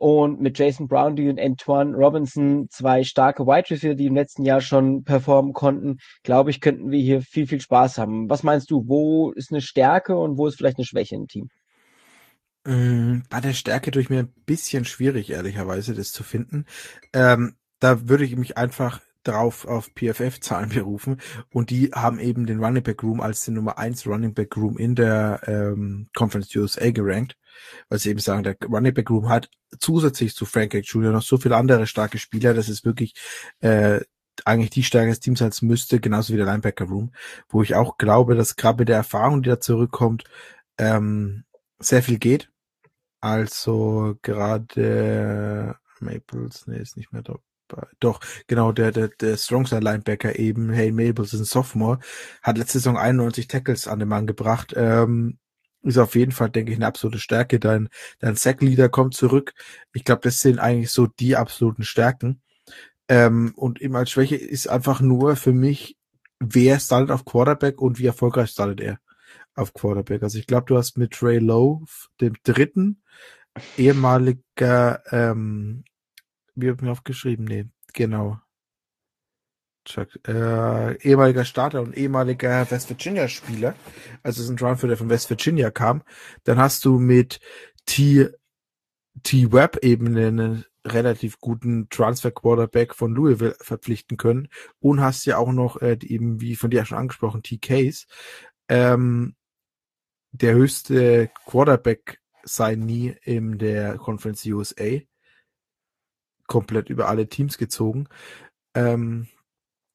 Und mit Jason Brownlee und Antoine Robinson zwei starke Wide Receiver, die im letzten Jahr schon performen konnten, glaube ich, könnten wir hier viel, viel Spaß haben. Was meinst du, wo ist eine Stärke und wo ist vielleicht eine Schwäche im Team? Mm, bei der Stärke tue ich mir ein bisschen schwierig, ehrlicherweise, das zu finden. Ähm, da würde ich mich einfach drauf auf PFF-Zahlen [laughs] berufen und die haben eben den Running Back Room als den Nummer 1 Running Back Room in der ähm, Conference USA gerankt, weil sie eben sagen, der Running Back Room hat zusätzlich zu Frank Frank Jr. noch so viele andere starke Spieler, das ist wirklich äh, eigentlich die Stärke des Teams als müsste, genauso wie der Linebacker Room, wo ich auch glaube, dass gerade mit der Erfahrung, die da zurückkommt, ähm, sehr viel geht. Also gerade Maples, nee, ist nicht mehr da doch, genau, der, der, der Strongside Linebacker eben, Hey Mabels ein Sophomore, hat letzte Saison 91 Tackles an den Mann gebracht, ähm, ist auf jeden Fall, denke ich, eine absolute Stärke. Dein, dein Sack-Leader kommt zurück. Ich glaube, das sind eigentlich so die absoluten Stärken. Ähm, und eben als Schwäche ist einfach nur für mich, wer startet auf Quarterback und wie erfolgreich startet er auf Quarterback. Also ich glaube, du hast mit Trey Lowe, dem dritten, ehemaliger ähm, wie habe mir aufgeschrieben? Nee, genau. Chuck, äh, ehemaliger Starter und ehemaliger West Virginia Spieler, also ist ein Transfer, der von West Virginia kam. Dann hast du mit T, T Webb eben einen relativ guten Transfer Quarterback von Louisville verpflichten können und hast ja auch noch äh, eben wie von dir schon angesprochen T Case, ähm, der höchste Quarterback sei nie in der Conference USA komplett über alle Teams gezogen, ähm,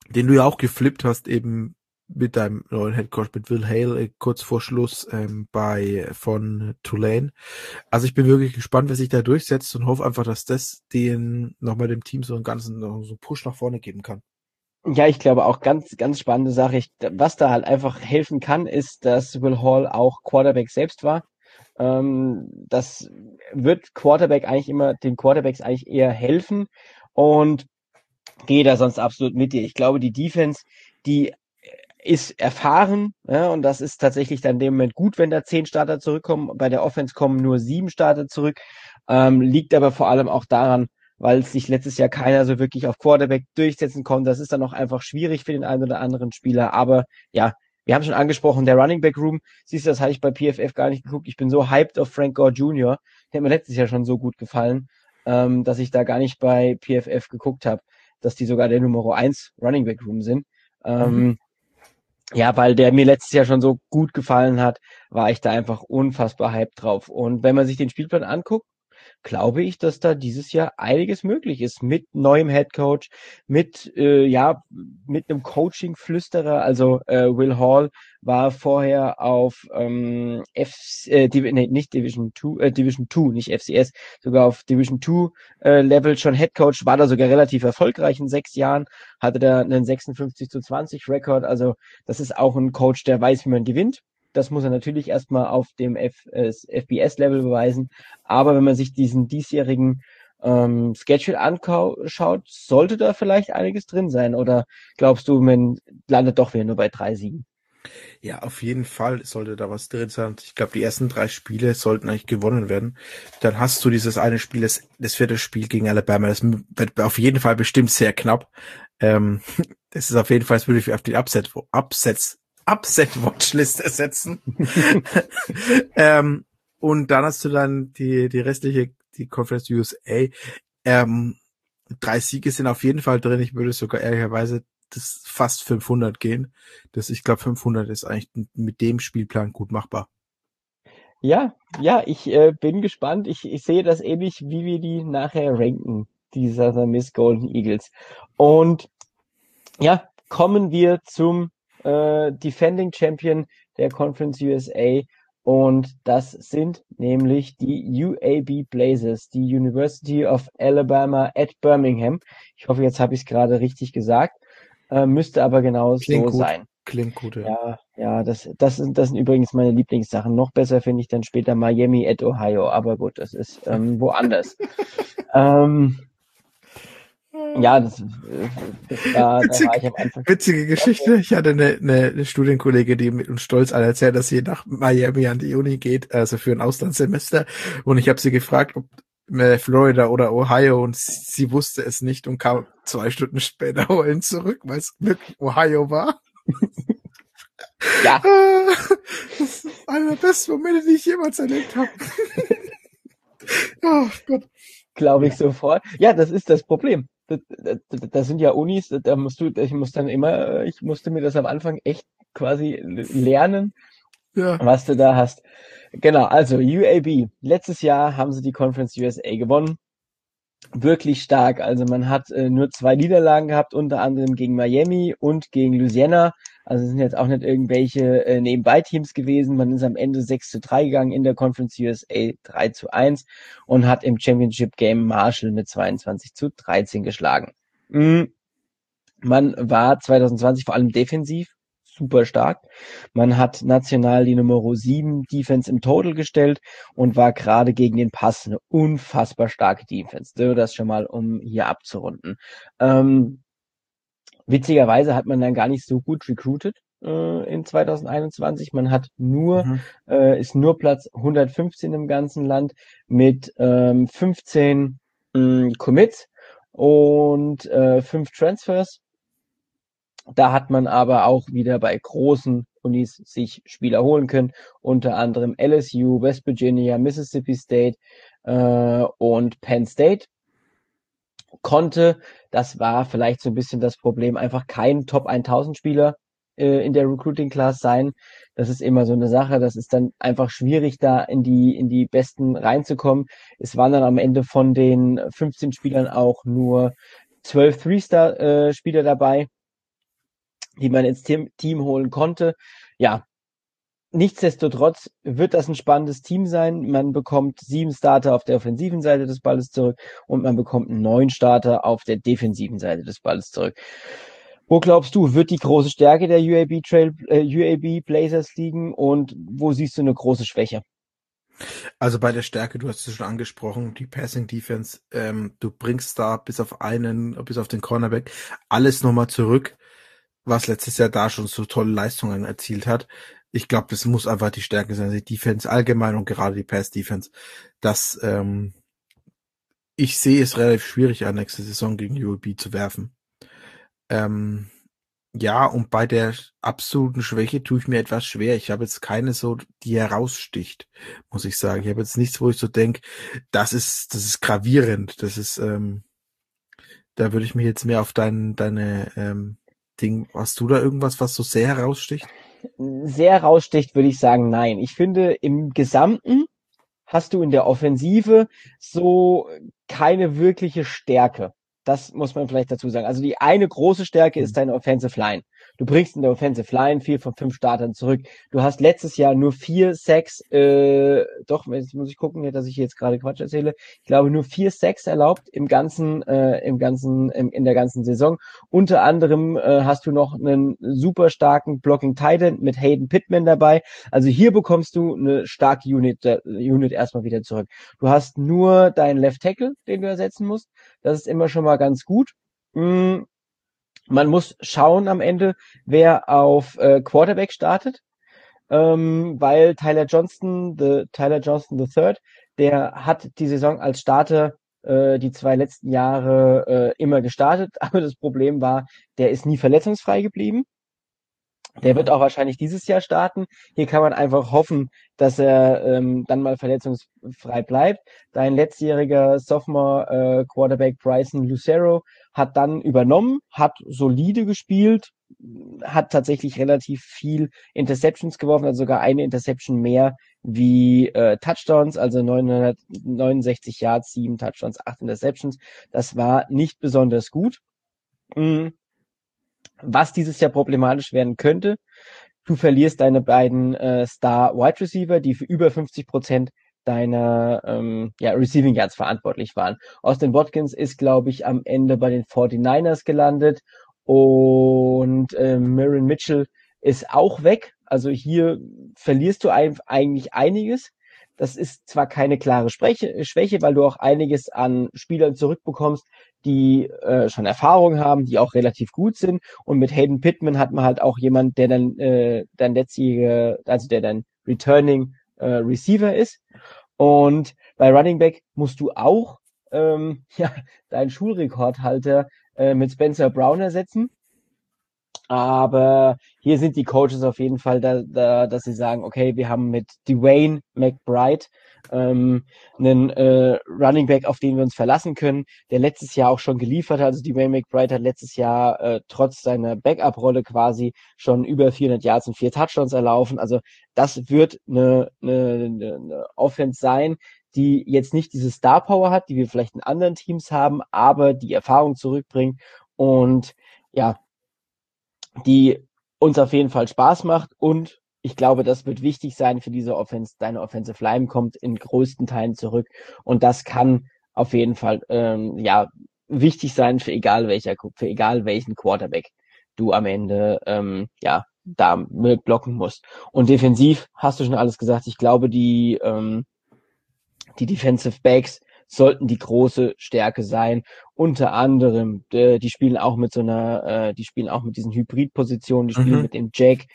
den du ja auch geflippt hast, eben mit deinem neuen Headcoach, mit Will Hale, äh, kurz vor Schluss ähm, bei von Tulane. Also ich bin wirklich gespannt, wer sich da durchsetzt und hoffe einfach, dass das den nochmal dem Team so einen ganzen so einen Push nach vorne geben kann. Ja, ich glaube auch ganz, ganz spannende Sache. Ich, was da halt einfach helfen kann, ist, dass Will Hall auch Quarterback selbst war. Ähm, das wird Quarterback eigentlich immer, den Quarterbacks eigentlich eher helfen und gehe da sonst absolut mit dir. Ich glaube, die Defense, die ist erfahren ja, und das ist tatsächlich dann in dem Moment gut, wenn da zehn Starter zurückkommen. Bei der Offense kommen nur sieben Starter zurück. Ähm, liegt aber vor allem auch daran, weil sich letztes Jahr keiner so wirklich auf Quarterback durchsetzen konnte. Das ist dann auch einfach schwierig für den einen oder anderen Spieler. Aber ja, wir haben schon angesprochen, der Running Back Room, siehst du, das hatte ich bei PFF gar nicht geguckt. Ich bin so hyped auf Frank Gore Jr. Der hat mir letztes Jahr schon so gut gefallen, ähm, dass ich da gar nicht bei PFF geguckt habe, dass die sogar der Nummer 1 Running Back Room sind. Ähm, mhm. Ja, weil der mir letztes Jahr schon so gut gefallen hat, war ich da einfach unfassbar hyped drauf. Und wenn man sich den Spielplan anguckt, glaube ich, dass da dieses Jahr einiges möglich ist mit neuem Headcoach, mit äh, ja mit einem Coaching-Flüsterer. Also äh, Will Hall war vorher auf ähm, F äh, Div nee, nicht Division 2, äh, Division 2, nicht FCS, sogar auf Division 2 äh, Level schon Headcoach, war da sogar relativ erfolgreich in sechs Jahren, hatte da einen 56 zu 20 Rekord. Also das ist auch ein Coach, der weiß, wie man gewinnt. Das muss er natürlich erstmal auf dem F, äh, FBS-Level beweisen. Aber wenn man sich diesen diesjährigen ähm, Schedule anschaut, sollte da vielleicht einiges drin sein. Oder glaubst du, man landet doch wieder nur bei drei Siegen? Ja, auf jeden Fall sollte da was drin sein. Ich glaube, die ersten drei Spiele sollten eigentlich gewonnen werden. Dann hast du dieses eine Spiel, das, das vierte Spiel gegen Alabama. Das wird auf jeden Fall bestimmt sehr knapp. Ähm, [laughs] das ist auf jeden Fall, das würde ich auf die Upset, Upsets Upset-Watchliste setzen. [laughs] ähm, und dann hast du dann die, die restliche, die Conference USA. Ähm, drei Siege sind auf jeden Fall drin. Ich würde sogar ehrlicherweise das fast 500 gehen. Das, ich glaube, 500 ist eigentlich mit dem Spielplan gut machbar. Ja, ja, ich äh, bin gespannt. Ich, ich sehe das ähnlich, wie wir die nachher ranken, dieser Miss Golden Eagles. Und ja, kommen wir zum äh, Defending Champion der Conference USA. Und das sind nämlich die UAB Blazers, die University of Alabama at Birmingham. Ich hoffe, jetzt habe ich es gerade richtig gesagt. Äh, müsste aber genau Klingt so gut. sein. Klingt gut, ja. Ja, ja das, das, sind, das sind übrigens meine Lieblingssachen. Noch besser finde ich dann später Miami at Ohio, aber gut, das ist ähm, woanders. [laughs] ähm, ja, das, das da, Witzig, da war ich am Anfang. Witzige Geschichte. Ich hatte eine, eine, Studienkollegin, die mit uns stolz alle erzählt, dass sie nach Miami an die Uni geht, also für ein Auslandssemester. Und ich habe sie gefragt, ob äh, Florida oder Ohio und sie wusste es nicht und kam zwei Stunden später [laughs] heulen zurück, weil es wirklich Ohio war. Ja. Das ist einer der besten Momente, die ich jemals erlebt habe. [laughs] oh Gott. Glaube ich sofort. Ja, das ist das Problem das, das sind ja Unis, da musst du, ich muss dann immer, ich musste mir das am Anfang echt quasi lernen, ja. was du da hast. Genau, also UAB. Letztes Jahr haben sie die Conference USA gewonnen. Wirklich stark. Also man hat äh, nur zwei Niederlagen gehabt, unter anderem gegen Miami und gegen Louisiana. Also es sind jetzt auch nicht irgendwelche äh, Nebenbei-Teams gewesen. Man ist am Ende 6 zu 3 gegangen in der Conference USA 3 zu 1 und hat im Championship Game Marshall mit 22 zu 13 geschlagen. Mhm. Man war 2020 vor allem defensiv super stark. Man hat national die Nummer 7 Defense im Total gestellt und war gerade gegen den Pass eine unfassbar starke Defense. Das schon mal, um hier abzurunden. Ähm, Witzigerweise hat man dann gar nicht so gut recruited äh, in 2021. Man hat nur, mhm. äh, ist nur Platz 115 im ganzen Land mit ähm, 15 äh, Commits und äh, 5 Transfers. Da hat man aber auch wieder bei großen Unis sich Spieler holen können, unter anderem LSU, West Virginia, Mississippi State äh, und Penn State konnte. Das war vielleicht so ein bisschen das Problem, einfach kein Top 1000 Spieler äh, in der Recruiting Class sein. Das ist immer so eine Sache. Das ist dann einfach schwierig, da in die, in die Besten reinzukommen. Es waren dann am Ende von den 15 Spielern auch nur 12 Three-Star-Spieler äh, dabei. Die man ins Team, Team holen konnte. Ja, nichtsdestotrotz wird das ein spannendes Team sein. Man bekommt sieben Starter auf der offensiven Seite des Balles zurück und man bekommt neuen Starter auf der defensiven Seite des Balles zurück. Wo glaubst du, wird die große Stärke der UAB Trail, äh, UAB Blazers liegen und wo siehst du eine große Schwäche? Also bei der Stärke, du hast es schon angesprochen, die Passing Defense, ähm, du bringst da bis auf einen, bis auf den Cornerback alles nochmal zurück, was letztes Jahr da schon so tolle Leistungen erzielt hat. Ich glaube, das muss einfach die Stärke sein, die Defense allgemein und gerade die Pass Defense. Das, ähm, ich sehe es relativ schwierig an, nächste Saison gegen UAB zu werfen. Ähm, ja, und bei der absoluten Schwäche tue ich mir etwas schwer. Ich habe jetzt keine so, die heraussticht, muss ich sagen. Ich habe jetzt nichts, wo ich so denke, das ist, das ist gravierend. Das ist, ähm, da würde ich mich jetzt mehr auf dein, deine ähm, Ding. Hast du da irgendwas, was so sehr heraussticht? Sehr heraussticht, würde ich sagen, nein. Ich finde, im Gesamten hast du in der Offensive so keine wirkliche Stärke. Das muss man vielleicht dazu sagen. Also die eine große Stärke ist mhm. deine Offensive Line. Du bringst in der Offensive Line vier von fünf Startern zurück. Du hast letztes Jahr nur vier Sacks, äh, doch, jetzt muss ich gucken, dass ich jetzt gerade Quatsch erzähle. Ich glaube, nur vier Sacks erlaubt im ganzen, äh, im ganzen, im, in der ganzen Saison. Unter anderem äh, hast du noch einen super starken Blocking Titan mit Hayden Pittman dabei. Also hier bekommst du eine starke Unit, äh, Unit erstmal wieder zurück. Du hast nur deinen Left Tackle, den du ersetzen musst. Das ist immer schon mal ganz gut. Mm, man muss schauen am Ende, wer auf äh, Quarterback startet, ähm, weil Tyler Johnston, the, Tyler Johnston III, der hat die Saison als Starter äh, die zwei letzten Jahre äh, immer gestartet, [laughs] aber das Problem war, der ist nie verletzungsfrei geblieben. Der wird auch wahrscheinlich dieses Jahr starten. Hier kann man einfach hoffen, dass er ähm, dann mal verletzungsfrei bleibt. Dein letztjähriger Sophomore äh, Quarterback Bryson Lucero hat dann übernommen, hat solide gespielt, hat tatsächlich relativ viel Interceptions geworfen, also sogar eine Interception mehr wie äh, Touchdowns, also 969 Yards, 7 Touchdowns, 8 Interceptions. Das war nicht besonders gut. Mhm was dieses Jahr problematisch werden könnte. Du verlierst deine beiden äh, Star Wide Receiver, die für über 50 Prozent deiner ähm, ja, Receiving Yards verantwortlich waren. Austin Watkins ist, glaube ich, am Ende bei den 49ers gelandet und äh, Marin Mitchell ist auch weg. Also hier verlierst du eigentlich einiges. Das ist zwar keine klare Schwäche, weil du auch einiges an Spielern zurückbekommst, die äh, schon Erfahrung haben, die auch relativ gut sind. Und mit Hayden Pittman hat man halt auch jemand, der dann äh, dein letztjährige, also der dann Returning äh, Receiver ist. Und bei Running Back musst du auch ähm, [laughs] ja, deinen Schulrekordhalter äh, mit Spencer Brown ersetzen. Aber hier sind die Coaches auf jeden Fall da, da dass sie sagen, okay, wir haben mit Dwayne McBride ähm, einen äh, Running Back, auf den wir uns verlassen können, der letztes Jahr auch schon geliefert hat. Also Dwayne McBride hat letztes Jahr äh, trotz seiner Backup-Rolle quasi schon über 400 Yards und vier Touchdowns erlaufen. Also das wird eine, eine, eine Offense sein, die jetzt nicht diese Star Power hat, die wir vielleicht in anderen Teams haben, aber die Erfahrung zurückbringt und ja, die uns auf jeden Fall Spaß macht und ich glaube, das wird wichtig sein für diese Offense. Deine Offensive Line kommt in größten Teilen zurück und das kann auf jeden Fall ähm, ja wichtig sein für egal welcher für egal welchen Quarterback du am Ende ähm, ja da blocken musst. Und defensiv hast du schon alles gesagt. Ich glaube, die ähm, die Defensive Backs sollten die große Stärke sein. Unter anderem, äh, die spielen auch mit so einer, äh, die spielen auch mit diesen Hybridpositionen, die spielen mhm. mit dem Jack.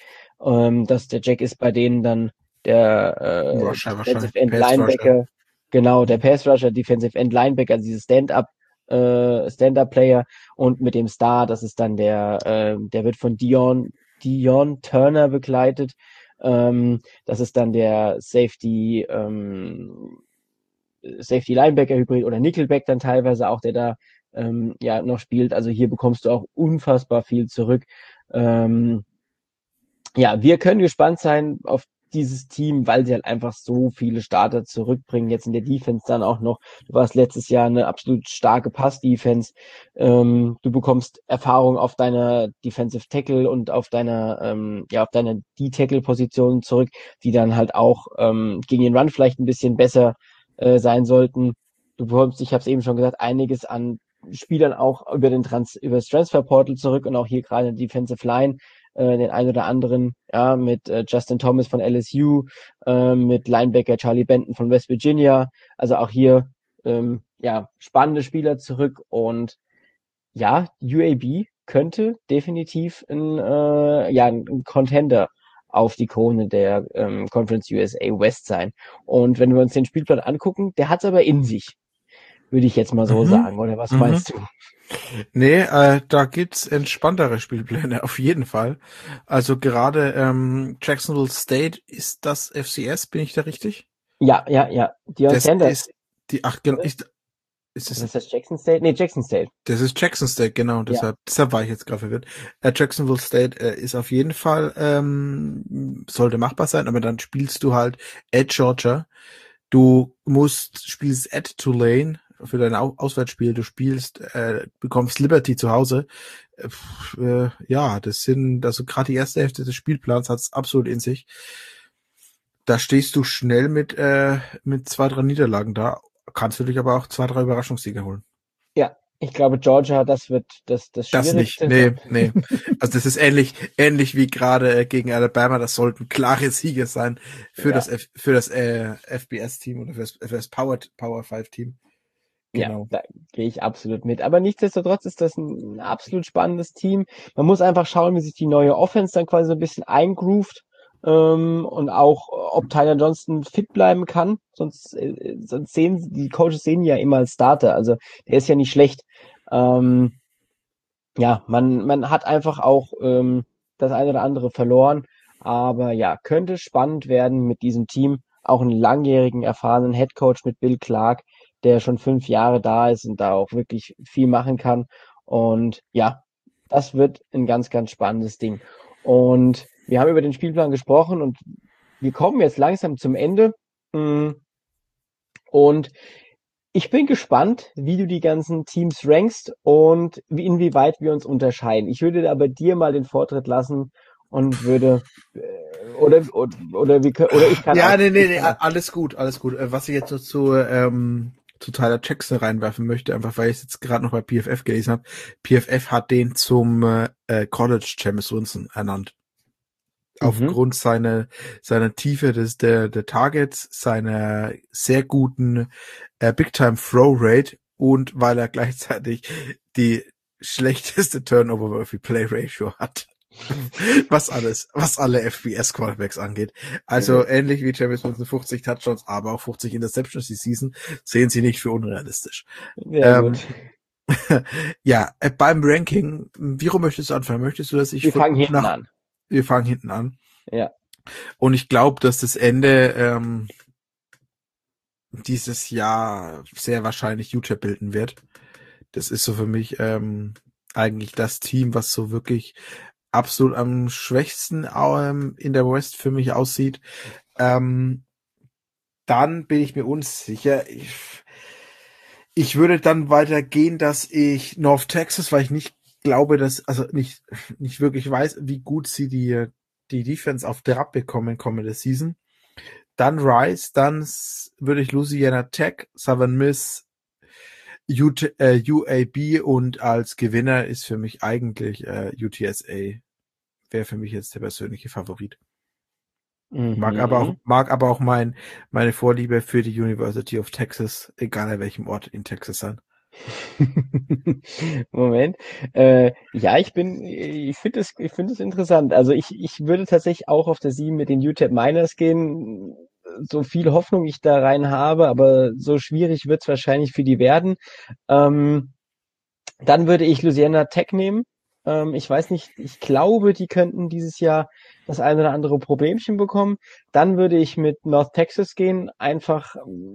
Ähm, dass der Jack ist bei denen dann der äh, Rusher, Defensive End Linebacker, genau, der Pass Rusher, Defensive End Linebacker, also dieses Stand-up äh, Stand-up-Player und mit dem Star, das ist dann der, äh, der wird von Dion, Dion Turner begleitet. Ähm, das ist dann der Safety ähm, Safety Linebacker Hybrid oder Nickelback dann teilweise auch, der da ähm, ja noch spielt. Also hier bekommst du auch unfassbar viel zurück. Ähm, ja, wir können gespannt sein auf dieses Team, weil sie halt einfach so viele Starter zurückbringen, jetzt in der Defense dann auch noch. Du warst letztes Jahr eine absolut starke Pass-Defense. Ähm, du bekommst Erfahrung auf deiner Defensive Tackle und auf deiner, ähm, ja, auf deiner D-Tackle-Position zurück, die dann halt auch ähm, gegen den Run vielleicht ein bisschen besser äh, sein sollten. Du bekommst, ich habe es eben schon gesagt, einiges an Spielern auch über den Trans über das Transfer Portal zurück und auch hier gerade in Defensive Line äh, den einen oder anderen, ja, mit äh, Justin Thomas von LSU, äh, mit Linebacker Charlie Benton von West Virginia. Also auch hier ähm, ja spannende Spieler zurück und ja, UAB könnte definitiv ein, äh, ja, ein Contender auf die Krone der ähm, Conference USA West sein. Und wenn wir uns den Spielplan angucken, der hat es aber in sich, würde ich jetzt mal so mhm. sagen. Oder was mhm. meinst du? Nee, äh, da gibt's entspanntere Spielpläne, [laughs] auf jeden Fall. Also gerade ähm, Jacksonville State ist das FCS, bin ich da richtig? Ja, ja, ja. Dion das Sanders. Ist die, ach, genau, ist, ist das, ist das Jackson State? Nee, Jackson State. Das ist Jackson State, genau. Deshalb, ja. deshalb war ich jetzt gerade verwirrt. Äh, Jacksonville State äh, ist auf jeden Fall, ähm, sollte machbar sein, aber dann spielst du halt at Georgia. Du musst, spielst at Tulane, für dein Auswärtsspiel, du spielst, äh, bekommst Liberty zu Hause. Äh, ja, das sind, also gerade die erste Hälfte des Spielplans hat's absolut in sich. Da stehst du schnell mit, äh, mit zwei, drei Niederlagen da, kannst du dich aber auch zwei, drei Überraschungssiege holen. Ja, ich glaube, Georgia, das wird das das Das nicht, nee, nee. Also das ist ähnlich ähnlich wie gerade äh, gegen Alabama. Das sollten klare Siege sein für ja. das F, für das äh, FBS Team oder für das, für das Power Power 5 Team. Genau. Ja, da gehe ich absolut mit. Aber nichtsdestotrotz ist das ein absolut spannendes Team. Man muss einfach schauen, wie sich die neue Offense dann quasi so ein bisschen eingroovt ähm, und auch, ob Tyler Johnston fit bleiben kann. Sonst, äh, sonst sehen die Coaches sehen ja immer als Starter. Also der ist ja nicht schlecht. Ähm, ja, man, man hat einfach auch ähm, das eine oder andere verloren. Aber ja, könnte spannend werden mit diesem Team. Auch einen langjährigen, erfahrenen Head Coach mit Bill Clark der schon fünf Jahre da ist und da auch wirklich viel machen kann. Und ja, das wird ein ganz, ganz spannendes Ding. Und wir haben über den Spielplan gesprochen und wir kommen jetzt langsam zum Ende. Mm. Und ich bin gespannt, wie du die ganzen Teams rankst und wie, inwieweit wir uns unterscheiden. Ich würde aber dir mal den Vortritt lassen und würde äh, oder oder oder, wie, oder ich kann ja nee nee nee alles gut alles gut äh, was ich jetzt dazu ähm, zu Tyler Jackson reinwerfen möchte, einfach weil ich es jetzt gerade noch bei PFF gelesen habe. PFF hat den zum äh, College James Winston ernannt. Mhm. Aufgrund seiner, seiner Tiefe des, der, der Targets, seiner sehr guten äh, Big Time Throw Rate und weil er gleichzeitig die schlechteste Turnover Worthy Play Ratio hat [laughs] was alles, was alle FBS Quarterbacks angeht. Also mhm. ähnlich wie James Winston 50 Touchdowns, aber auch 50 Interceptions die Season, sehen sie nicht für unrealistisch. Ja, ähm, [laughs] ja äh, beim Ranking, wie rum möchtest du anfangen? Möchtest du, dass ich Wir fangen hinten nach, an. Wir fangen hinten an. Ja. Und ich glaube, dass das Ende ähm, dieses Jahr sehr wahrscheinlich Utah bilden wird. Das ist so für mich ähm, eigentlich das Team, was so wirklich absolut am schwächsten ähm, in der West für mich aussieht. Ähm, dann bin ich mir unsicher. Ich, ich würde dann weitergehen, dass ich North Texas, weil ich nicht glaube, dass, also nicht, nicht wirklich weiß, wie gut sie die, die Defense auf Trab bekommen kommende Season. Dann Rice, dann würde ich Louisiana Tech, Southern Miss, UT, äh, UAB und als Gewinner ist für mich eigentlich äh, UTSA wäre für mich jetzt der persönliche Favorit. Mhm. Mag aber auch, mag aber auch mein, meine Vorliebe für die University of Texas, egal an welchem Ort in Texas sein. [laughs] Moment. Äh, ja, ich bin, ich finde es, ich finde es interessant. Also ich, ich würde tatsächlich auch auf der 7 mit den UTEP Miners gehen. So viel Hoffnung ich da rein habe, aber so schwierig wird es wahrscheinlich für die werden. Ähm, dann würde ich Louisiana Tech nehmen. Ähm, ich weiß nicht, ich glaube, die könnten dieses Jahr das eine oder andere Problemchen bekommen. Dann würde ich mit North Texas gehen, einfach,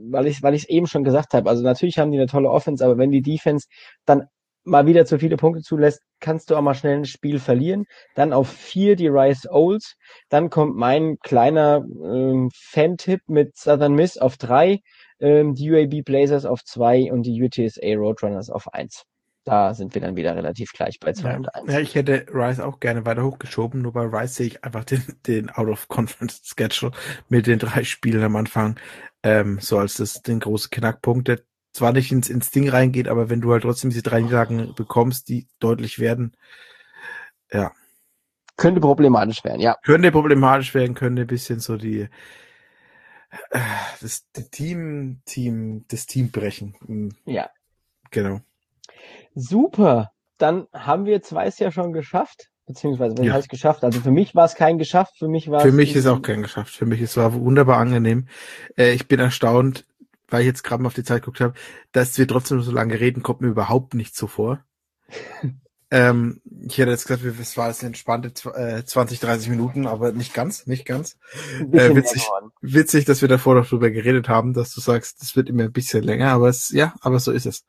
weil ich, weil ich es eben schon gesagt habe. Also natürlich haben die eine tolle Offense, aber wenn die Defense dann mal wieder zu viele Punkte zulässt, kannst du auch mal schnell ein Spiel verlieren. Dann auf vier die Rice Owls. Dann kommt mein kleiner ähm, Fan-Tipp mit Southern Miss auf drei, ähm, die UAB Blazers auf zwei und die UTSA Roadrunners auf eins. Da sind wir dann wieder relativ gleich bei zwei Ja, und eins. ja, ich hätte Rice auch gerne weiter hochgeschoben, nur bei Rice sehe ich einfach den, den Out-of-Conference-Schedule mit den drei Spielen am Anfang, ähm, so als das den großen Knackpunkt, der zwar nicht ins, ins Ding reingeht, aber wenn du halt trotzdem diese drei Niederlagen bekommst, die deutlich werden, ja, Könnte problematisch werden, ja. könnte problematisch werden, könnte ein bisschen so die, äh, das die Team, Team, das Team brechen. Hm, Ja. Genau. Super. Dann haben wir zwei's ja schon geschafft. Beziehungsweise, was Ja. heißt geschafft? Also für mich war es kein geschafft, für mich war Für es mich ist auch kein geschafft. Für mich ist es war wunderbar angenehm. Äh, ich bin erstaunt, weil ich jetzt gerade mal auf die Zeit geguckt habe, dass wir trotzdem so lange reden, kommt mir überhaupt nicht so vor. [laughs] ähm, ich hätte jetzt gesagt, es war jetzt eine entspannte zw- äh, 20, 30 Minuten, aber nicht ganz, nicht ganz. äh, witzig. Witzig, dass wir davor noch drüber geredet haben, dass du sagst, das wird immer ein bisschen länger, aber es, ja, aber so ist es.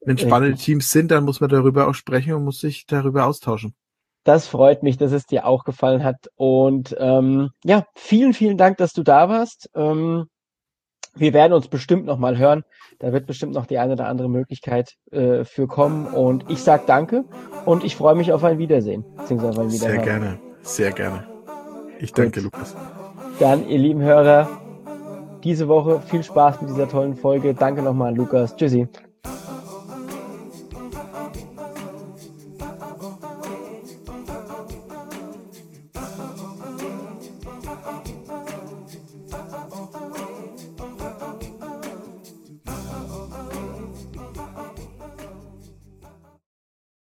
Wenn spannende. Teams sind, dann muss man darüber auch sprechen und muss sich darüber austauschen. Das freut mich, dass es dir auch gefallen hat. Und ähm, ja, vielen, vielen Dank, dass du da warst. Ähm, wir werden uns bestimmt noch mal hören. Da wird bestimmt noch die eine oder andere Möglichkeit äh, für kommen. Und ich sag Danke und ich freue mich auf ein Wiedersehen. Beziehungsweise auf ein Sehr gerne, sehr gerne. Ich danke, Lukas. Dann, ihr lieben Hörer, diese Woche viel Spaß mit dieser tollen Folge. Danke nochmal an Lukas. Tschüssi.